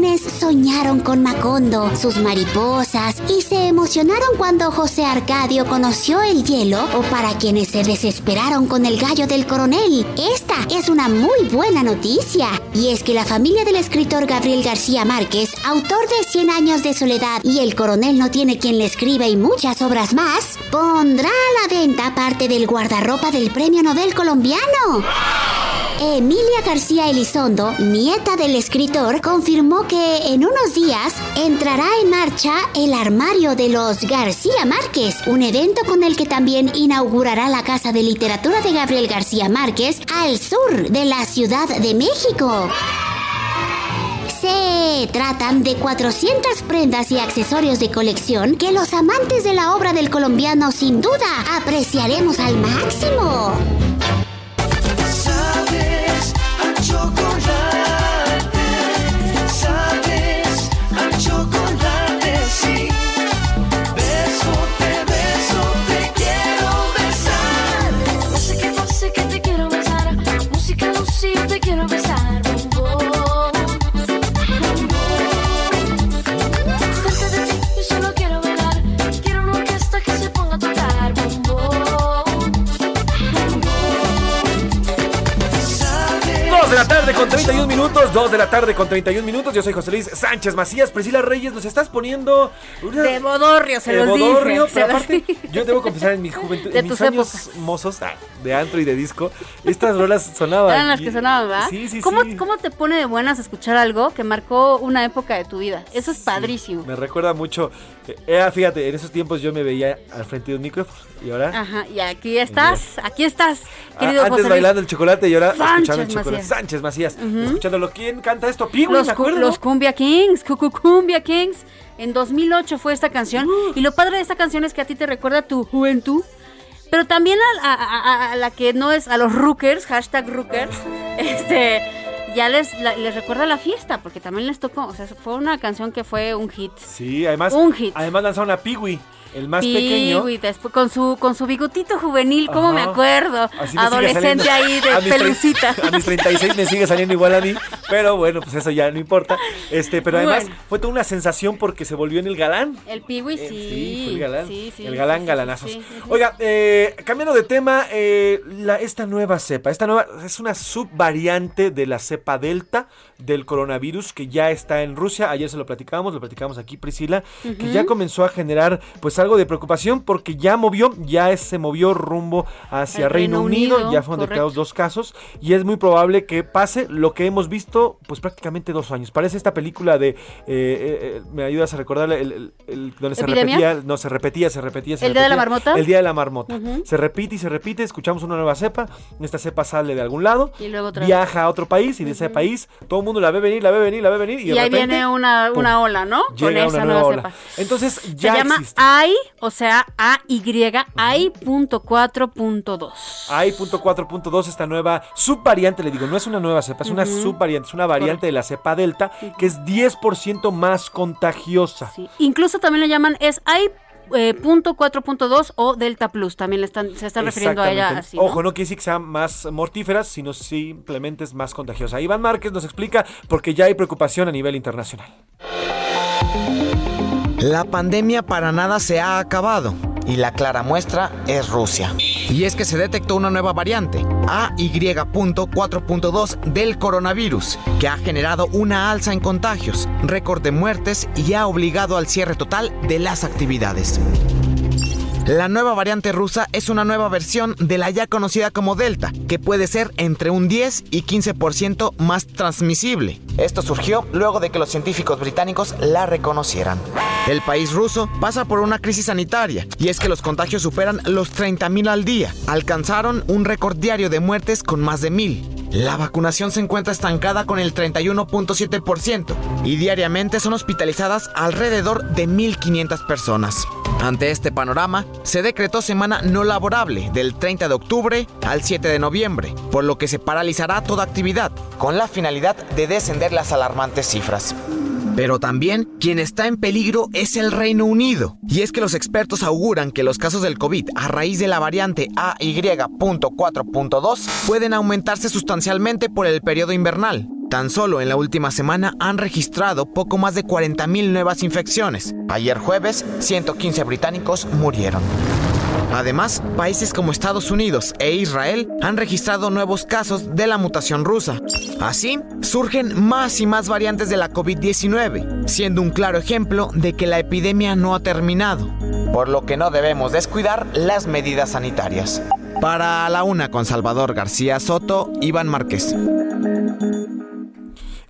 Quienes soñaron con Macondo, sus mariposas y se emocionaron cuando José Arcadio conoció el hielo, o para quienes se desesperaron con el gallo del coronel, esta es una muy buena noticia. Y es que la familia del escritor Gabriel García Márquez, autor de Cien años de soledad y El coronel no tiene quien le escriba y muchas obras más, pondrá a la venta parte del guardarropa del Premio Nobel colombiano. Emilia García Elizondo, nieta del escritor, confirmó que en unos días entrará en marcha el armario de los García Márquez, un evento con el que también inaugurará la Casa de Literatura de Gabriel García Márquez al sur de la Ciudad de México. Se tratan de 400 prendas y accesorios de colección que los amantes de la obra del colombiano sin duda apreciaremos al máximo. Quiero besar. Con 31 minutos, 2 de la tarde con 31 minutos. Yo soy José Luis Sánchez Macías. Priscila Reyes, nos estás poniendo una- De bodorrio, se de los bodorrio, dije. pero se aparte, yo debo confesar en mi juventud, De en mis años mozos ah, de antro y de disco, estas rolas sonaban. Eran las que sonaban, ¿verdad? Sí, sí, ¿Cómo, sí. ¿Cómo te pone de buenas escuchar algo que marcó una época de tu vida? Eso es padrísimo. Me recuerda mucho. eh, era, fíjate, en esos tiempos yo me veía al frente de un micrófono y ahora Ajá, y aquí estás, aquí estás, ah, querido antes José Luis. bailando el chocolate y ahora Sánchez escuchando el chocolate. Macías. Sánchez Macías. Escuchándolo. ¿Quién canta esto? Piwi, los, ¿me cu- acuerdo? los Cumbia Kings, Cucu Cumbia Kings. En 2008 fue esta canción. Y lo padre de esta canción es que a ti te recuerda tu juventud. Pero también a, a- a- a la que no es, a los rookers, hashtag rookers, este, ya les, la- les recuerda la fiesta, porque también les tocó, o sea, fue una canción que fue un hit. Sí, además, Un hit. además lanzaron a Piwi, el más Sí, pequeño. güey, después con su con su bigotito juvenil, ¿cómo me acuerdo? Me Adolescente ahí de A pelucita. A mis 36 me sigue saliendo igual a mí, pero bueno, pues eso ya no importa. Este, pero además Bueno. fue toda una sensación porque se volvió en el galán. El Piwi sí. Sí, fue el galán. Sí, sí, el galán galanazos. Oiga, eh, cambiando de tema, eh, la, esta nueva cepa, esta nueva es una subvariante de la cepa delta del coronavirus que ya está en Rusia. Ayer se lo platicamos, lo platicamos aquí Priscila, que ya comenzó a generar pues algo de preocupación porque ya movió, ya se movió rumbo hacia Reino, Reino Unido, Unido, ya fueron correcto. detectados dos casos y es muy probable que pase lo que hemos visto pues prácticamente dos años. Parece esta película de, eh, eh, eh, me ayudas a recordar el, el- el- donde se ¿Epidemia? repetía, no se repetía, se repetía, se ¿El día de la marmota? El día de la marmota. Se repite y se repite, escuchamos una nueva cepa, esta cepa sale de algún lado, Y luego otra. viaja a otro país y de ese país todo el mundo la ve venir, la ve venir, la ve venir y, Y, de ahí repente, viene una, pum, una ola, ¿no? Con esa una nueva nueva ola. cepa. Entonces ya Se llama existe. AI, o sea, AY, AI.4.2. AI.4.2, esta nueva subvariante, le digo, no es una nueva cepa, es una subvariante, es una variante de la cepa delta que es 10% más contagiosa. Incluso también le llaman es AI. eh, punto 4.2 o Delta Plus, también le están, se están refiriendo a ella así. ¿no? Ojo, no quiere decir que sea más mortífera, sino simplemente es más contagiosa. Iván Márquez nos explica porque ya hay preocupación a nivel internacional. La pandemia para nada se ha acabado y la clara muestra es Rusia. Y es que se detectó una nueva variante, AY.4.2 del coronavirus, que ha generado una alza en contagios, récord de muertes y ha obligado al cierre total de las actividades. La nueva variante rusa es una nueva versión de la ya conocida como Delta, que puede ser entre un 10 y 15% más transmisible. Esto surgió luego de que los científicos británicos la reconocieran. El país ruso pasa por una crisis sanitaria, y es que los contagios superan los 30.000 al día. Alcanzaron un récord diario de muertes con más de 1.000. La vacunación se encuentra estancada con el 31.7% y diariamente son hospitalizadas alrededor de 1.500 personas. Ante este panorama, se decretó semana no laborable del 30 de octubre al 7 de noviembre, por lo que se paralizará toda actividad, con la finalidad de descender las alarmantes cifras. Pero también quien está en peligro es el Reino Unido. Y es que los expertos auguran que los casos del COVID a raíz de la variante AY.4.2 pueden aumentarse sustancialmente por el periodo invernal. Tan solo en la última semana han registrado poco más de 40.000 nuevas infecciones. Ayer jueves, 115 británicos murieron. Además, países como Estados Unidos e Israel han registrado nuevos casos de la mutación rusa. Así, surgen más y más variantes de la COVID-19, siendo un claro ejemplo de que la epidemia no ha terminado, por lo que no debemos descuidar las medidas sanitarias. Para la una con Salvador García Soto, Iván Márquez.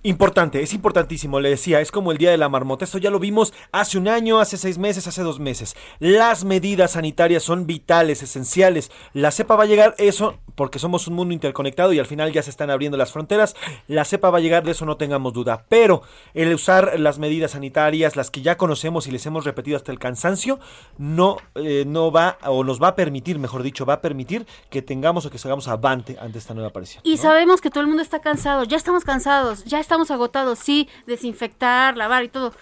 Importante, es importantísimo, le decía, es como el día de la marmota. Esto ya lo vimos hace un año, hace seis meses, hace dos meses. Las medidas sanitarias son vitales, esenciales. La cepa va a llegar, eso, porque somos un mundo interconectado y al final ya se están abriendo las fronteras. La cepa va a llegar, de eso no tengamos duda. Pero el usar las medidas sanitarias, las que ya conocemos y les hemos repetido hasta el cansancio, no, eh, no va, o nos va a permitir, mejor dicho, va a permitir que tengamos o que salgamos avante ante esta nueva aparición. Y sabemos que todo el mundo está cansado, ya estamos cansados, ya estamos agotados, sí, desinfectar, lavar y todo.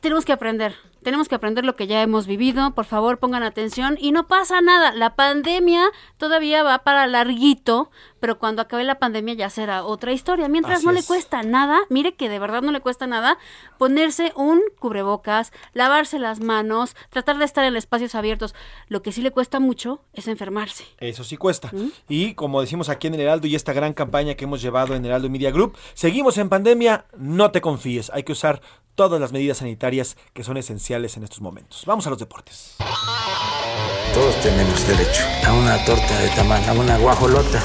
Tenemos que aprender, tenemos que aprender lo que ya hemos vivido, por favor pongan atención y no pasa nada, la pandemia todavía va para larguito, pero cuando acabe la pandemia ya será otra historia. Mientras Así no le es. cuesta nada, mire que de verdad no le cuesta nada ponerse un cubrebocas, lavarse las manos, tratar de estar en espacios abiertos. Lo que sí le cuesta mucho es enfermarse. Eso sí cuesta. Y como decimos aquí en el Heraldo y esta gran campaña que hemos llevado en Heraldo Media Group, seguimos en pandemia, no te confíes, hay que usar todas las medidas sanitarias que son esenciales en estos momentos. Vamos a los deportes. Todos tenemos derecho a una torta de tamal, a una guajolota.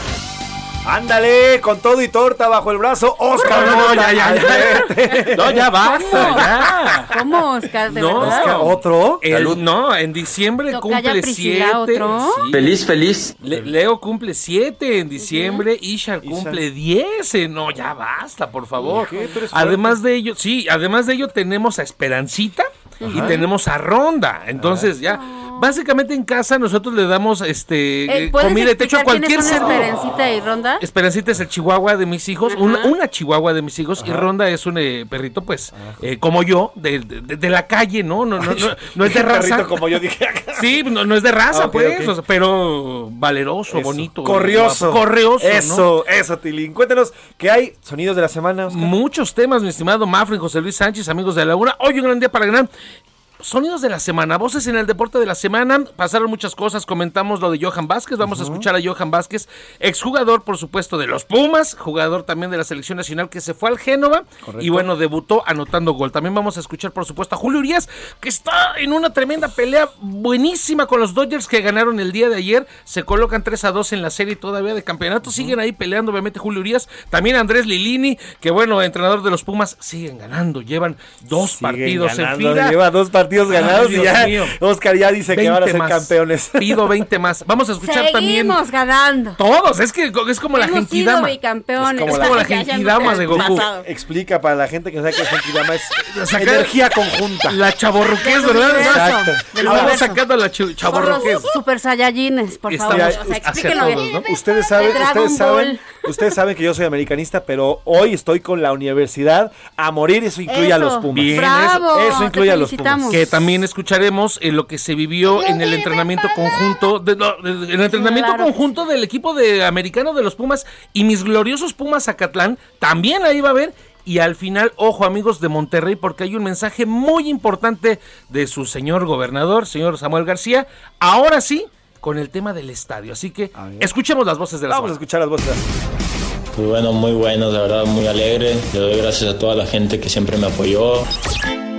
Ándale, con todo y torta bajo el brazo, Oscar. No, no, ya, ya, ya. No, ya basta, ¿Cómo? ya. ¿Cómo, Oscar? ¿De No, verdad? Oscar, ¿Otro? El- no, en diciembre cumple siete. ¿otro? sí. Feliz, feliz. Le- Leo cumple siete en diciembre, Ishar cumple diez. No, ya basta, por favor. Además de ello, sí, además de ello tenemos a Esperancita y Ajá. tenemos a Ronda. Entonces ya, básicamente en casa nosotros le damos este Eh, eh, ¿Puedes comida y techo a cualquier ser. Esperancita y Ronda? Esperancita es el chihuahua de mis hijos, una, una chihuahua de mis hijos, y. Ronda es un eh, perrito, pues, eh, como yo, de, de- de la calle, ¿no? No, no, no, no es de raza. Perrito como yo dije. Sí, no, no es de raza, Ah, pues, ok. o sea, pero valeroso, Eso. bonito. Corrioso. Corrioso. ¿no? Eso, eso, Tilín. Cuéntanos qué hay sonidos de la semana, Oscar. Muchos temas, mi estimado Mafren, José Luis Sánchez, amigos de la Laguna. Hoy un gran día para ganar. Sonidos de la semana, voces en el deporte de la semana. Pasaron muchas cosas, comentamos lo de Johan Vázquez. Vamos a escuchar a Johan Vázquez, exjugador, por supuesto, de los Pumas, jugador también de la selección nacional que se fue al Génova Correcto. y bueno, debutó anotando gol. También vamos a escuchar, por supuesto, a Julio Urias, que está en una tremenda pelea buenísima con los Dodgers que ganaron el día de ayer. Se colocan 3 a 2 en la serie todavía de campeonato. Siguen ahí peleando, obviamente, Julio Urias. También Andrés Lilini, que bueno, entrenador de los Pumas, siguen ganando. Llevan dos Siguen partidos ganando, en fila. Lleva dos partidos Ay, ganados y ya mío. Oscar ya dice que van a 20 ser más. campeones. Pido 20 más. Vamos a escuchar también. Seguimos ganando. Todos, es que es como la Hemos Genkidama. Es como la ya Genkidama de Goku. pasado. Explica para la gente que no sabe que es Genkidama, es Sacar- energía conjunta. La chaborruqués, Del ¿verdad? Exacto. universo. sacando la ch- Son chaborruqués. los super saiyajines, por favor. O sea, bien. ¿no? Ustedes saben, ustedes saben. Ustedes saben que yo soy americanista, pero hoy estoy con la universidad a morir. Eso incluye a los Pumas. Bien, Bravo, Eso incluye a los felicitamos. Que también escucharemos en lo que se vivió en el entrenamiento conjunto, de- no, de- en el entrenamiento Claro conjunto del equipo de americano de los Pumas y mis gloriosos Pumas Acatlán, también ahí va a haber. Y al final, ojo amigos de Monterrey, porque hay un mensaje muy importante de su señor gobernador, señor Samuel García. Ahora sí, con el tema del estadio. Así que escuchemos las voces de la Vamos a escuchar las voces. Muy bueno, muy bueno, de verdad muy alegre. Le doy gracias a toda la gente que siempre me apoyó.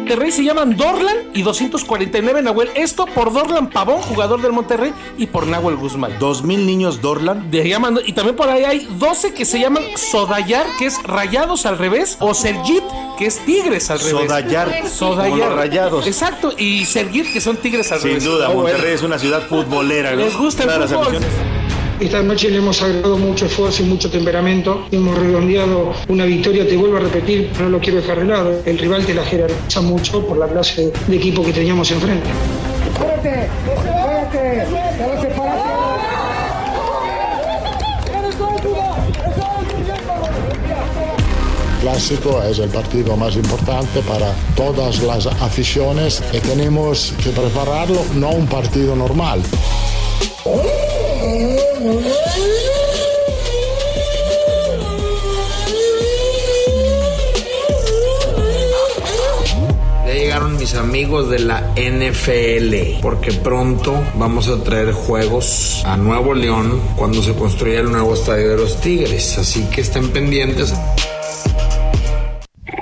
Monterrey se llaman Dorlan y 249 Nahuel. Esto por Dorlan Pavón, jugador del Monterrey, y por Nahuel Guzmán. 2000 niños Dorlan. De llaman, y también por ahí hay 12 que se llaman Sodayar, que es rayados al revés, o Sergit, que es tigres al revés. Sodayar, Sodayar. como los rayados. Exacto, y Sergit, que son tigres al Sin revés. duda, Oh, bueno. Monterrey es una ciudad futbolera. ¿no? Les gusta el fútbol. Esta noche le hemos agregado mucho esfuerzo y mucho temperamento. Hemos redondeado una victoria, te vuelvo a repetir, no lo quiero dejar de lado. El rival te la jerarquiza mucho por la clase de equipo que teníamos enfrente. Clásico es el partido más importante para todas las aficiones y tenemos que prepararlo no un partido normal. Ya llegaron mis amigos de la NFL, porque pronto vamos a traer juegos a Nuevo León cuando se construya el nuevo estadio de los Tigres. Así que estén pendientes.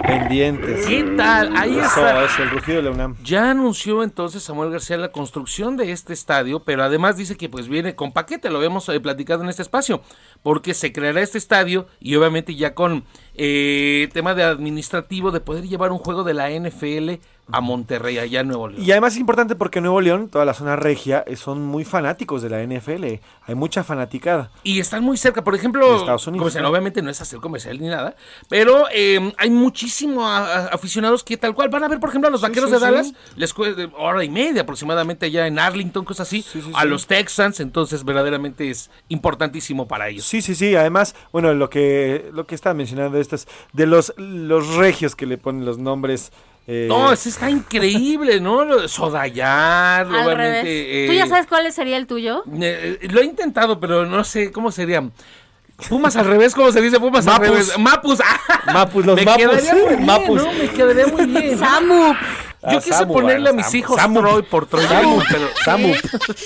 Pendientes. ¿Qué tal? Ahí Eso está. es el rugido de la UNAM. Ya anunció entonces Samuel García la construcción de este estadio, pero además dice que pues viene con paquete, lo habíamos eh, platicado en este espacio, porque se creará este estadio y obviamente ya con eh, tema de administrativo de poder llevar un juego de la NFL a Monterrey, allá en Nuevo León. Y además es importante porque Nuevo León, toda la zona regia, eh, son muy fanáticos de la NFL. Hay mucha fanaticada. Y están muy cerca, por ejemplo, De Estados Unidos, comercial, ¿no? obviamente no es hacer comercial ni nada, pero eh, hay muchísimos aficionados que tal cual van a ver, por ejemplo, a los vaqueros sí, de sí. Dallas, les cuesta hora y media aproximadamente allá en Arlington, cosas así, a los Texans, entonces verdaderamente es importantísimo para ellos. Sí, sí, sí. Además, bueno, lo que lo que estaba mencionando estas de los los regios que le ponen los nombres. Eh, No, eso está increíble, ¿no? Al obviamente. revés. ¿Tú eh, ya sabes cuál sería el tuyo? eh, lo he intentado, pero no sé cómo sería. Pumas al revés, ¿cómo se dice? Pumas al revés. Mapus. ah, Mapus, los me mapus. quedaría muy bien, Mapus. ¿no? Me quedaría muy bien. Samu. Yo Ah, quise Samu, ponerle a mis Samu. hijos Samu. Troy por Troy Samu. Aikman, pero Samu.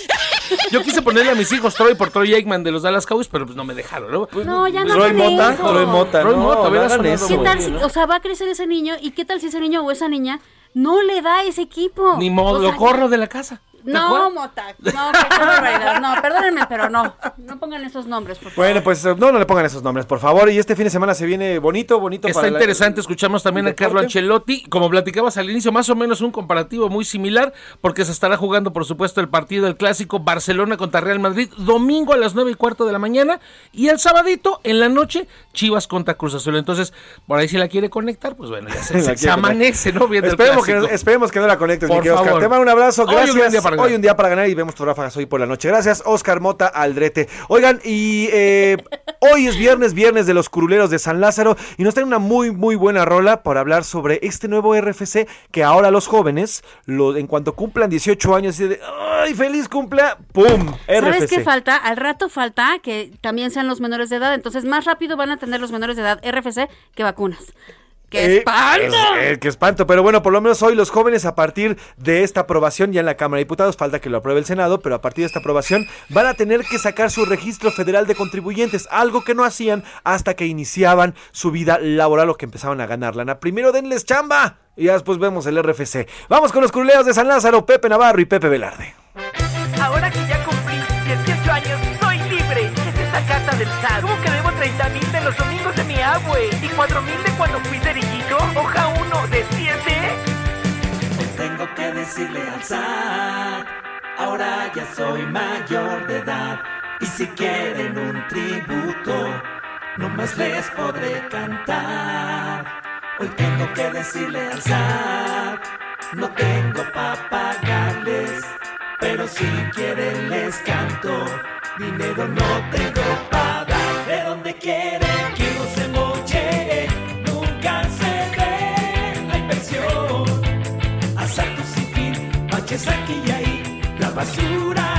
yo quise ponerle a mis hijos Troy por Troy Aikman de los Dallas Cowboys, pero pues no me dejaron, ¿no? No, ya no Troy Mota, eso. Troy Mota, Troy no, Mota, no sonado eso. ¿Qué tal si, ¿no? o sea, va a crecer ese niño y qué tal si ese niño o esa niña no le da ese equipo? Ni modo, O lo corro de la casa. ¿De No, acuerdo? Mota, no, qué, barbaridad. No, perdónenme, pero no. No pongan esos nombres, por favor. Bueno, pues no, no le pongan esos nombres, por favor. Y este fin de semana se viene bonito, bonito Está para la- interesante, escuchamos también a. Carlo Ancelotti, como platicabas al inicio, más o menos un comparativo muy similar, porque se estará jugando, por supuesto, el partido del clásico Barcelona contra Real Madrid, domingo a las nueve y cuarto de la mañana, y el sabadito, en la noche, Chivas contra Cruz Azul. Entonces, por ahí si la quiere conectar, pues bueno, ya se, amanece, ¿no? Viendo el Esperemos que, esperemos que no la conectes, mi Por querido Oscar. favor. Te mando un abrazo, Hoy un gracias. gran día para ganar. Hoy un día para ganar y vemos tus ráfagas hoy por la noche. Gracias, Oscar Mota Aldrete. Oigan, y eh, hoy es viernes, viernes de los curuleros de San Lázaro y nos traen una muy, muy buena rola para hablar sobre este nuevo RFC que ahora los jóvenes, lo- en cuanto cumplan 18 años, así de, ¡ay, feliz cumplea! ¡Pum! ¿Sabes RFC. qué falta? Al rato falta que también sean los menores de edad. Entonces, más rápido van a tener los menores de edad RFC que vacunas. ¡Qué Eh, espanto! es- eh, ¡Qué espanto! Pero bueno, por lo menos hoy los jóvenes a partir de esta aprobación ya en la Cámara de Diputados, falta que lo apruebe el Senado, pero a partir de esta aprobación van a tener que sacar su registro federal de contribuyentes, algo que no hacían hasta que iniciaban su vida laboral o que empezaban a ganar lana. Primero denles chamba y ya después vemos el RFC. Vamos con los curuleos de San Lázaro, Pepe Navarro y Pepe Velarde. Ahora que ya cumplí 18 años. ¿Qué es esa carta del SAT? ¿Cómo que debo 30 mil de los domingos de mi abue? ¿Y 4 mil de cuando fui cerillito? ¿Hoja 1 de 7? Hoy tengo que decirle al SAT, ahora ya soy mayor de edad. Y si quieren un tributo, no más les podré cantar. Hoy tengo que decirle al SAT, no tengo pa' pagarles. Pero si quieren les canto, dinero no tengo pa' dar. De donde quieren que uno se moche, nunca se ve la inversión. Asaltos sin fin, baches aquí y ahí, la basura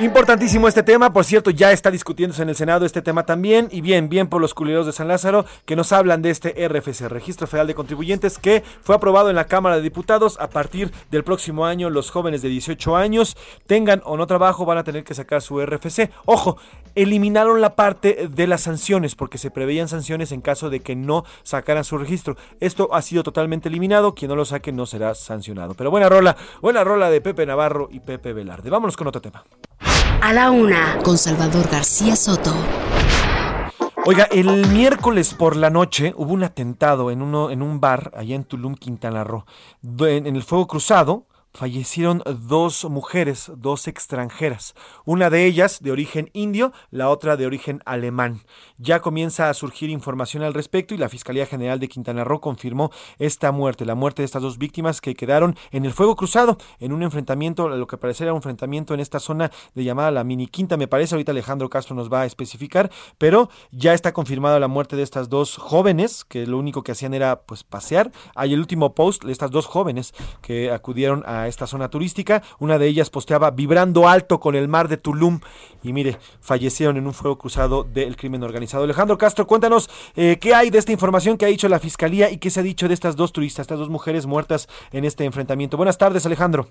Importantísimo este tema, por cierto, ya está discutiéndose en el Senado este tema también, y bien, bien por los culeros de San Lázaro, que nos hablan de este RFC, Registro Federal de Contribuyentes, que fue aprobado en la Cámara de Diputados. A partir del próximo año, los jóvenes de 18 años, tengan o no trabajo, van a tener que sacar su RFC. Ojo, eliminaron la parte de las sanciones, porque se preveían sanciones en caso de que no sacaran su registro. Esto ha sido totalmente eliminado, quien no lo saque no será sancionado. Pero buena rola, buena rola de Pepe Navarro y Pepe Velarde. Vámonos con otro tema. A la una, con Salvador García Soto. Oiga, el miércoles por la noche hubo un atentado en, uno, en un bar allá en Tulum, Quintana Roo. En, en el fuego cruzado fallecieron dos mujeres, dos extranjeras. Una de ellas de origen indio, la otra de origen alemán. Ya comienza a surgir información al respecto y la Fiscalía General de Quintana Roo confirmó esta muerte, la muerte de estas dos víctimas que quedaron en el fuego cruzado, en un enfrentamiento, lo que parecía un enfrentamiento en esta zona de llamada la mini quinta, me parece, ahorita Alejandro Castro nos va a especificar, pero ya está confirmada la muerte de estas dos jóvenes, que lo único que hacían era pues pasear. Hay el último post de estas dos jóvenes que acudieron a esta zona turística, una de ellas posteaba vibrando alto con el mar de Tulum y mire, fallecieron en un fuego cruzado del crimen organizado. Alejandro Castro, cuéntanos eh, qué hay de esta información que ha dicho la Fiscalía y qué se ha dicho de estas dos turistas, estas dos mujeres muertas en este enfrentamiento. Buenas tardes, Alejandro.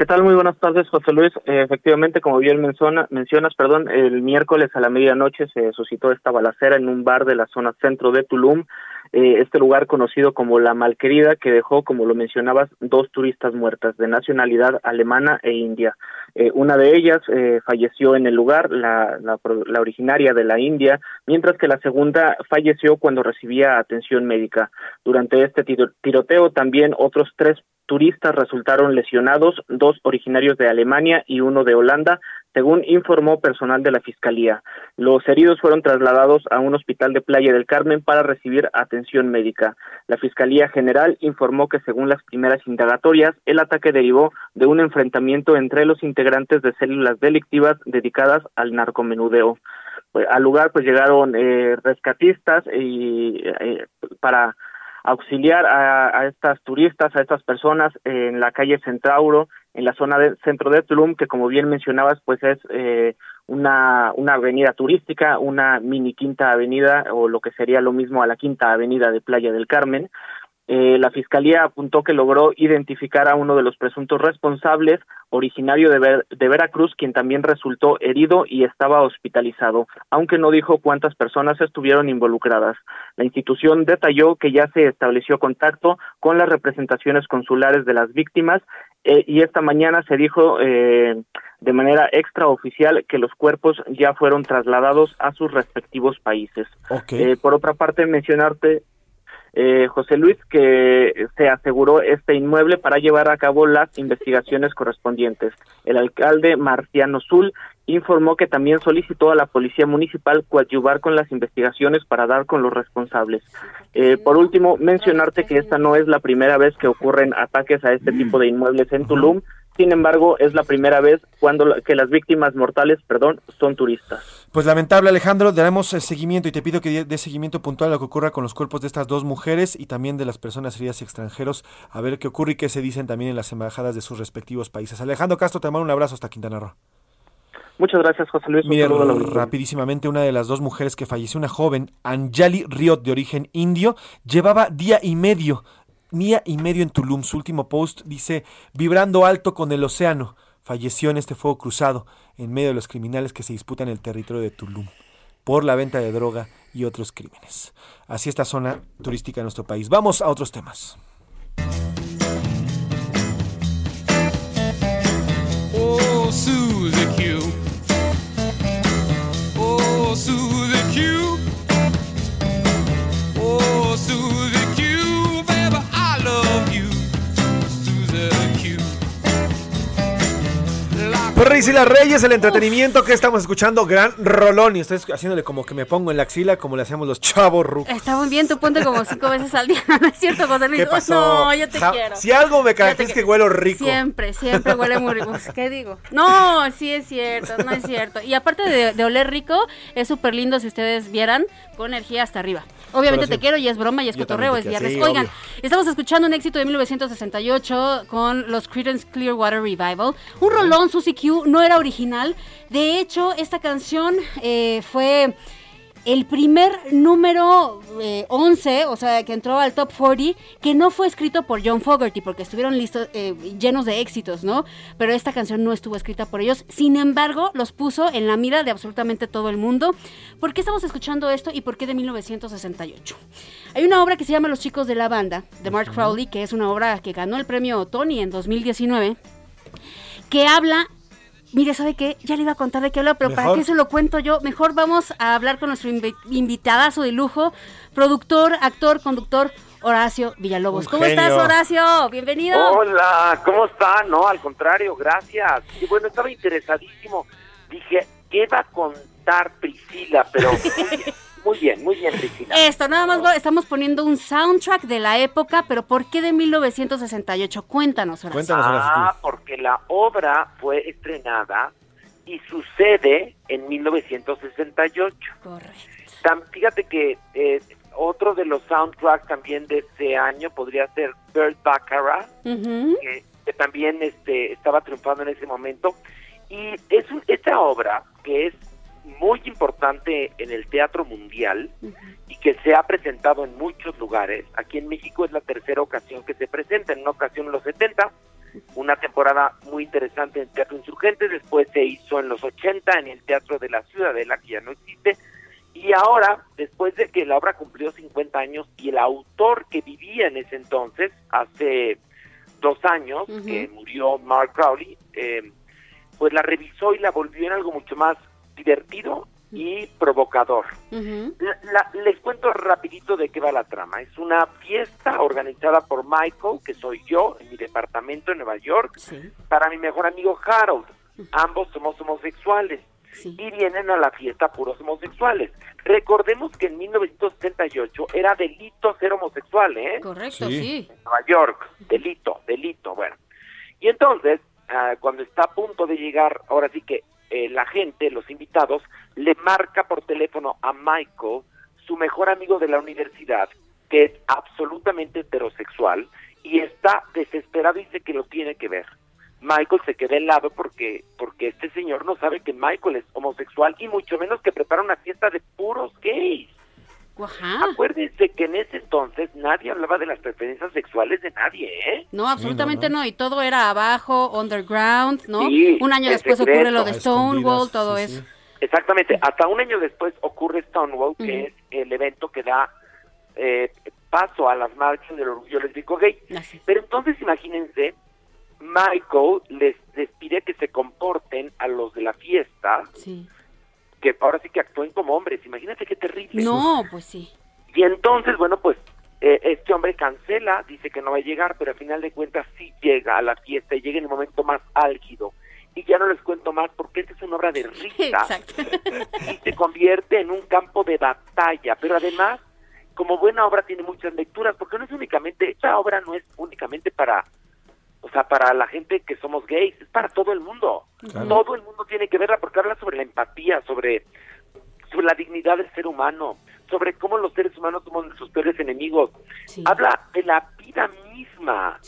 ¿Qué tal? Muy buenas tardes, José Luis. Eh, efectivamente, como bien menciona, mencionas, perdón, el miércoles a la medianoche se suscitó esta balacera en un bar de la zona centro de Tulum, eh, este lugar conocido como La Malquerida, que dejó, como lo mencionabas, dos turistas muertas de nacionalidad alemana e india. Eh, una de ellas eh, falleció en el lugar, la, la, la originaria de la India, mientras que la segunda falleció cuando recibía atención médica. Durante este tiro- tiroteo también otros tres turistas resultaron lesionados, dos originarios de Alemania y uno de Holanda, según informó personal de la Fiscalía. Los heridos fueron trasladados a un hospital de Playa del Carmen para recibir atención médica. La Fiscalía General informó que según las primeras indagatorias, el ataque derivó de un enfrentamiento entre los integrantes de células delictivas dedicadas al narcomenudeo. Pues, al lugar pues llegaron eh, rescatistas y eh, para auxiliar a, estas turistas, a estas personas en la calle Centauro, en la zona del centro de Tulum, que como bien mencionabas, pues es eh, una, una avenida turística, una mini quinta avenida, o lo que sería lo mismo a la quinta avenida de Playa del Carmen. Eh, la fiscalía apuntó que logró identificar a uno de los presuntos responsables, originario de, Ver- de Veracruz, quien también resultó herido y estaba hospitalizado, aunque no dijo cuántas personas estuvieron involucradas. La institución detalló que ya se estableció contacto con las representaciones consulares de las víctimas eh, y esta mañana se dijo eh, de manera extraoficial que los cuerpos ya fueron trasladados a sus respectivos países. Eh, por otra parte, mencionarte eh, José Luis, que se aseguró este inmueble para llevar a cabo las investigaciones correspondientes. El alcalde Marciano Zul informó que también solicitó a la Policía Municipal coadyuvar con las investigaciones para dar con los responsables. Eh, por último, mencionarte que esta no es la primera vez que ocurren ataques a este tipo de inmuebles en Tulum. Sin embargo, es la primera vez cuando que las víctimas mortales, perdón, son turistas. Pues lamentable, Alejandro, daremos el seguimiento y te pido que des seguimiento puntual a lo que ocurra con los cuerpos de estas dos mujeres y también de las personas heridas extranjeros, a ver qué ocurre y qué se dicen también en las embajadas de sus respectivos países. Alejandro Castro, te mando un abrazo hasta Quintana Roo. Muchas gracias, José Luis. Mira, rapidísimamente, una de las dos mujeres que falleció, una joven, Anjali Riot, de origen indio, llevaba día y medio, día y medio en Tulum. Su último post dice, vibrando alto con el océano. Falleció en este fuego cruzado, en medio de los criminales que se disputan el territorio de Tulum, por la venta de droga y otros crímenes. Así esta zona turística de nuestro país. Vamos a otros temas. Oh, Susie Q. Oh, Susie Q. Pues Reyes y las Reyes, el entretenimiento que estamos escuchando, gran rolón. Y estoy haciéndole como que me pongo en la axila, como le hacemos los chavos rucos. Está muy bien, tú ponte como cinco veces al día, ¿no es cierto, José Luis? ¿Qué pasó? No, yo te Ja- quiero. Si algo me caracteriza es que huelo rico. Siempre, siempre huele muy rico. ¿Qué digo? No, sí es cierto, no es cierto. Y aparte de, de oler rico, es súper lindo si ustedes vieran, con energía hasta arriba. Obviamente te quiero y es broma y es Yo cotorreo, es viernes. sí, Oigan, obvio. estamos escuchando un éxito de 1968 con los Creedence Clearwater Revival. Un rolón, Susie Q, no era original. De hecho, esta canción eh, fue el primer número eh, 11, o sea, que entró al top 40, que no fue escrito por John Fogerty, porque estuvieron listos, eh, llenos de éxitos, ¿no? Pero esta canción no estuvo escrita por ellos. Sin embargo, los puso en la mira de absolutamente todo el mundo. ¿Por qué estamos escuchando esto y por qué de 1968? Hay una obra que se llama Los chicos de la banda, de Mark Crowley, que es una obra que ganó el premio Tony en 2019, que habla Mire, ¿sabe qué? Ya le iba a contar de qué habla, pero ¿para qué se lo cuento yo? Mejor vamos a hablar con nuestro invi- invitadazo de lujo, productor, actor, conductor, Horacio Villalobos. Un ¿Cómo estás. Horacio? Bienvenido. Hola, ¿cómo está? No, al contrario, gracias. Y bueno, estaba interesadísimo. Dije, ¿qué va a contar Priscila? Pero muy bien, muy bien, Priscila. Esto, nada más lo- estamos poniendo un soundtrack de la época, pero ¿por qué de 1968? Cuéntanos, Horacio. Ah, porque la obra fue estrenada y sucede en 1968. Correcto. Fíjate que eh, otro de los soundtracks también de ese año podría ser Burt Baccarat, Ujú. que, que también este, estaba triunfando en ese momento. Y es un- esta obra que es muy importante en el teatro mundial y que se ha presentado en muchos lugares. Aquí en México es la tercera ocasión que se presenta, en una ocasión en los 70, una temporada muy interesante en Teatro Insurgente, después se hizo en los 80 en el Teatro de la Ciudadela, que ya no existe, y ahora, después de que la obra cumplió 50 años y el autor que vivía en ese entonces, hace dos años, que murió Mark Crowley, eh, pues la revisó y la volvió en algo mucho más divertido y provocador. La- la- les cuento rapidito de qué va la trama. Es una fiesta organizada por Michael, que soy yo, en mi departamento en Nueva York, para mi mejor amigo Harold. Ambos somos homosexuales y vienen a la fiesta puros homosexuales. Recordemos que en 1978 era delito ser homosexual, ¿eh? Correcto, Sí. sí. En Nueva York, delito, delito, bueno. Y entonces, ah, cuando está a punto de llegar, ahora sí que eh, la gente, los invitados, le marca por teléfono a Michael, su mejor amigo de la universidad, que es absolutamente heterosexual, y está desesperado y dice que lo tiene que ver. Michael se queda helado porque, porque este señor no sabe que Michael es homosexual y mucho menos que prepara una fiesta de puros gays. Acuérdense que en ese entonces nadie hablaba de las preferencias sexuales de nadie, ¿eh? No, absolutamente no, y todo era abajo, underground, ¿no? Sí, Un año después secreto. ocurre lo de A Stonewall, todo sí, eso. Exactamente, hasta un año después ocurre Stonewall, que es el evento que da eh, paso a las marchas del orgullo lésbico gay. Pero entonces imagínense, Michael les, les pide que se comporten a los de la fiesta, que ahora sí que actúen como hombres, imagínate qué terrible. No, pues sí. Y entonces, bueno, pues eh, este hombre cancela, dice que no va a llegar, pero al final de cuentas sí llega a la fiesta y llega en el momento más álgido. Y ya no les cuento más porque esta es una obra de risa y se convierte en un campo de batalla, pero además, como buena obra tiene muchas lecturas, porque no es únicamente, esta obra no es únicamente para, o sea, para la gente que somos gays, es para todo el mundo. Claro. Todo el mundo tiene que verla porque habla sobre la empatía, sobre, sobre la dignidad del ser humano, sobre cómo los seres humanos somos nuestros peores enemigos. Habla de la vida misma.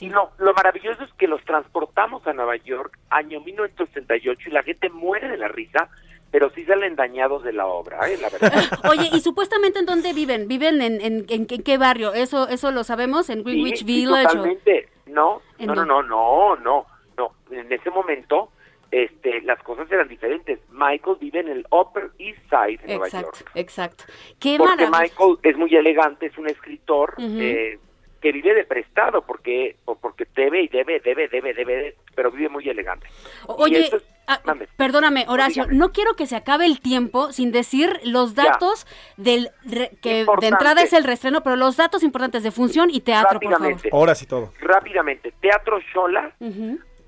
Y lo, lo maravilloso es que los transportamos a Nueva York, año 1968, y la gente muere de la risa, pero sí salen dañados de la obra, ¿eh? la verdad. Oye, ¿y supuestamente en dónde viven? ¿Viven en, en, en qué- qué barrio? ¿Eso eso lo sabemos? ¿En Greenwich Sí, sí, Village? o- totalmente. No, ¿En no, no, no, no, no, no. En ese momento, este, las cosas eran diferentes. Michael vive en el Upper East Side de Nueva Exacto, York. exacto. Qué Porque maravilla. Michael es muy elegante, es un escritor eh, que vive de prestado, porque, o porque debe y debe, debe, debe, debe, pero vive muy elegante. Oye, es- ah, perdóname, Horacio, no quiero que se acabe el tiempo sin decir los Ya. datos del re- que de entrada es el restreno, pero los datos importantes de función y teatro, por favor. Rápidamente. Horas y todo. Rápidamente, Teatro Shola,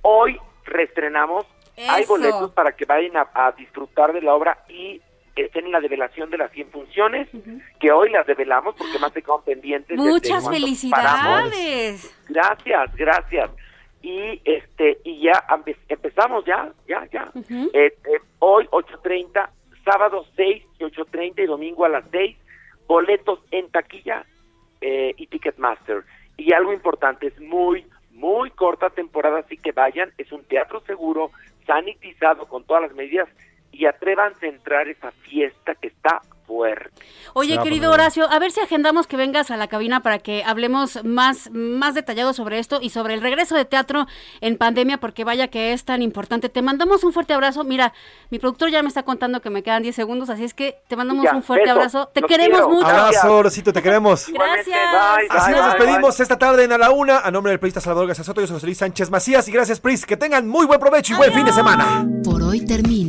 hoy reestrenamos, hay boletos para que vayan a, a disfrutar de la obra y estén en la develación de las 100 funciones, que hoy las develamos porque más se quedaron pendientes. Muchas felicidades. Gracias, gracias. Y este y ya empe- empezamos ya, ya, ya. Ujú. Eh, eh, hoy 8.30, sábado 6 y 8.30 y domingo a las 6, boletos en taquilla eh, y Ticketmaster. Y algo importante, es muy, muy corta temporada, así que vayan, es un teatro seguro, sanitizado con todas las medidas y atrévanse a entrar a esa fiesta que está fuerte. Oye, a querido Horacio, a ver si agendamos que vengas a la cabina para que hablemos más, más detallado sobre esto y sobre el regreso de teatro en pandemia, porque vaya que es tan importante. Te mandamos un fuerte abrazo. Mira, mi productor ya me está contando que me quedan 10 segundos, así es que te mandamos Ya, un fuerte beso. abrazo. Te queremos quiero. mucho. Abrazo, Rosito, te queremos. Gracias. Así nos despedimos esta tarde en A la Una. A nombre del periodista Salvador García Soto, yo soy José Luis Sánchez Macías. Y gracias, Pris. Que tengan muy buen provecho y buen fin de semana. Por hoy termina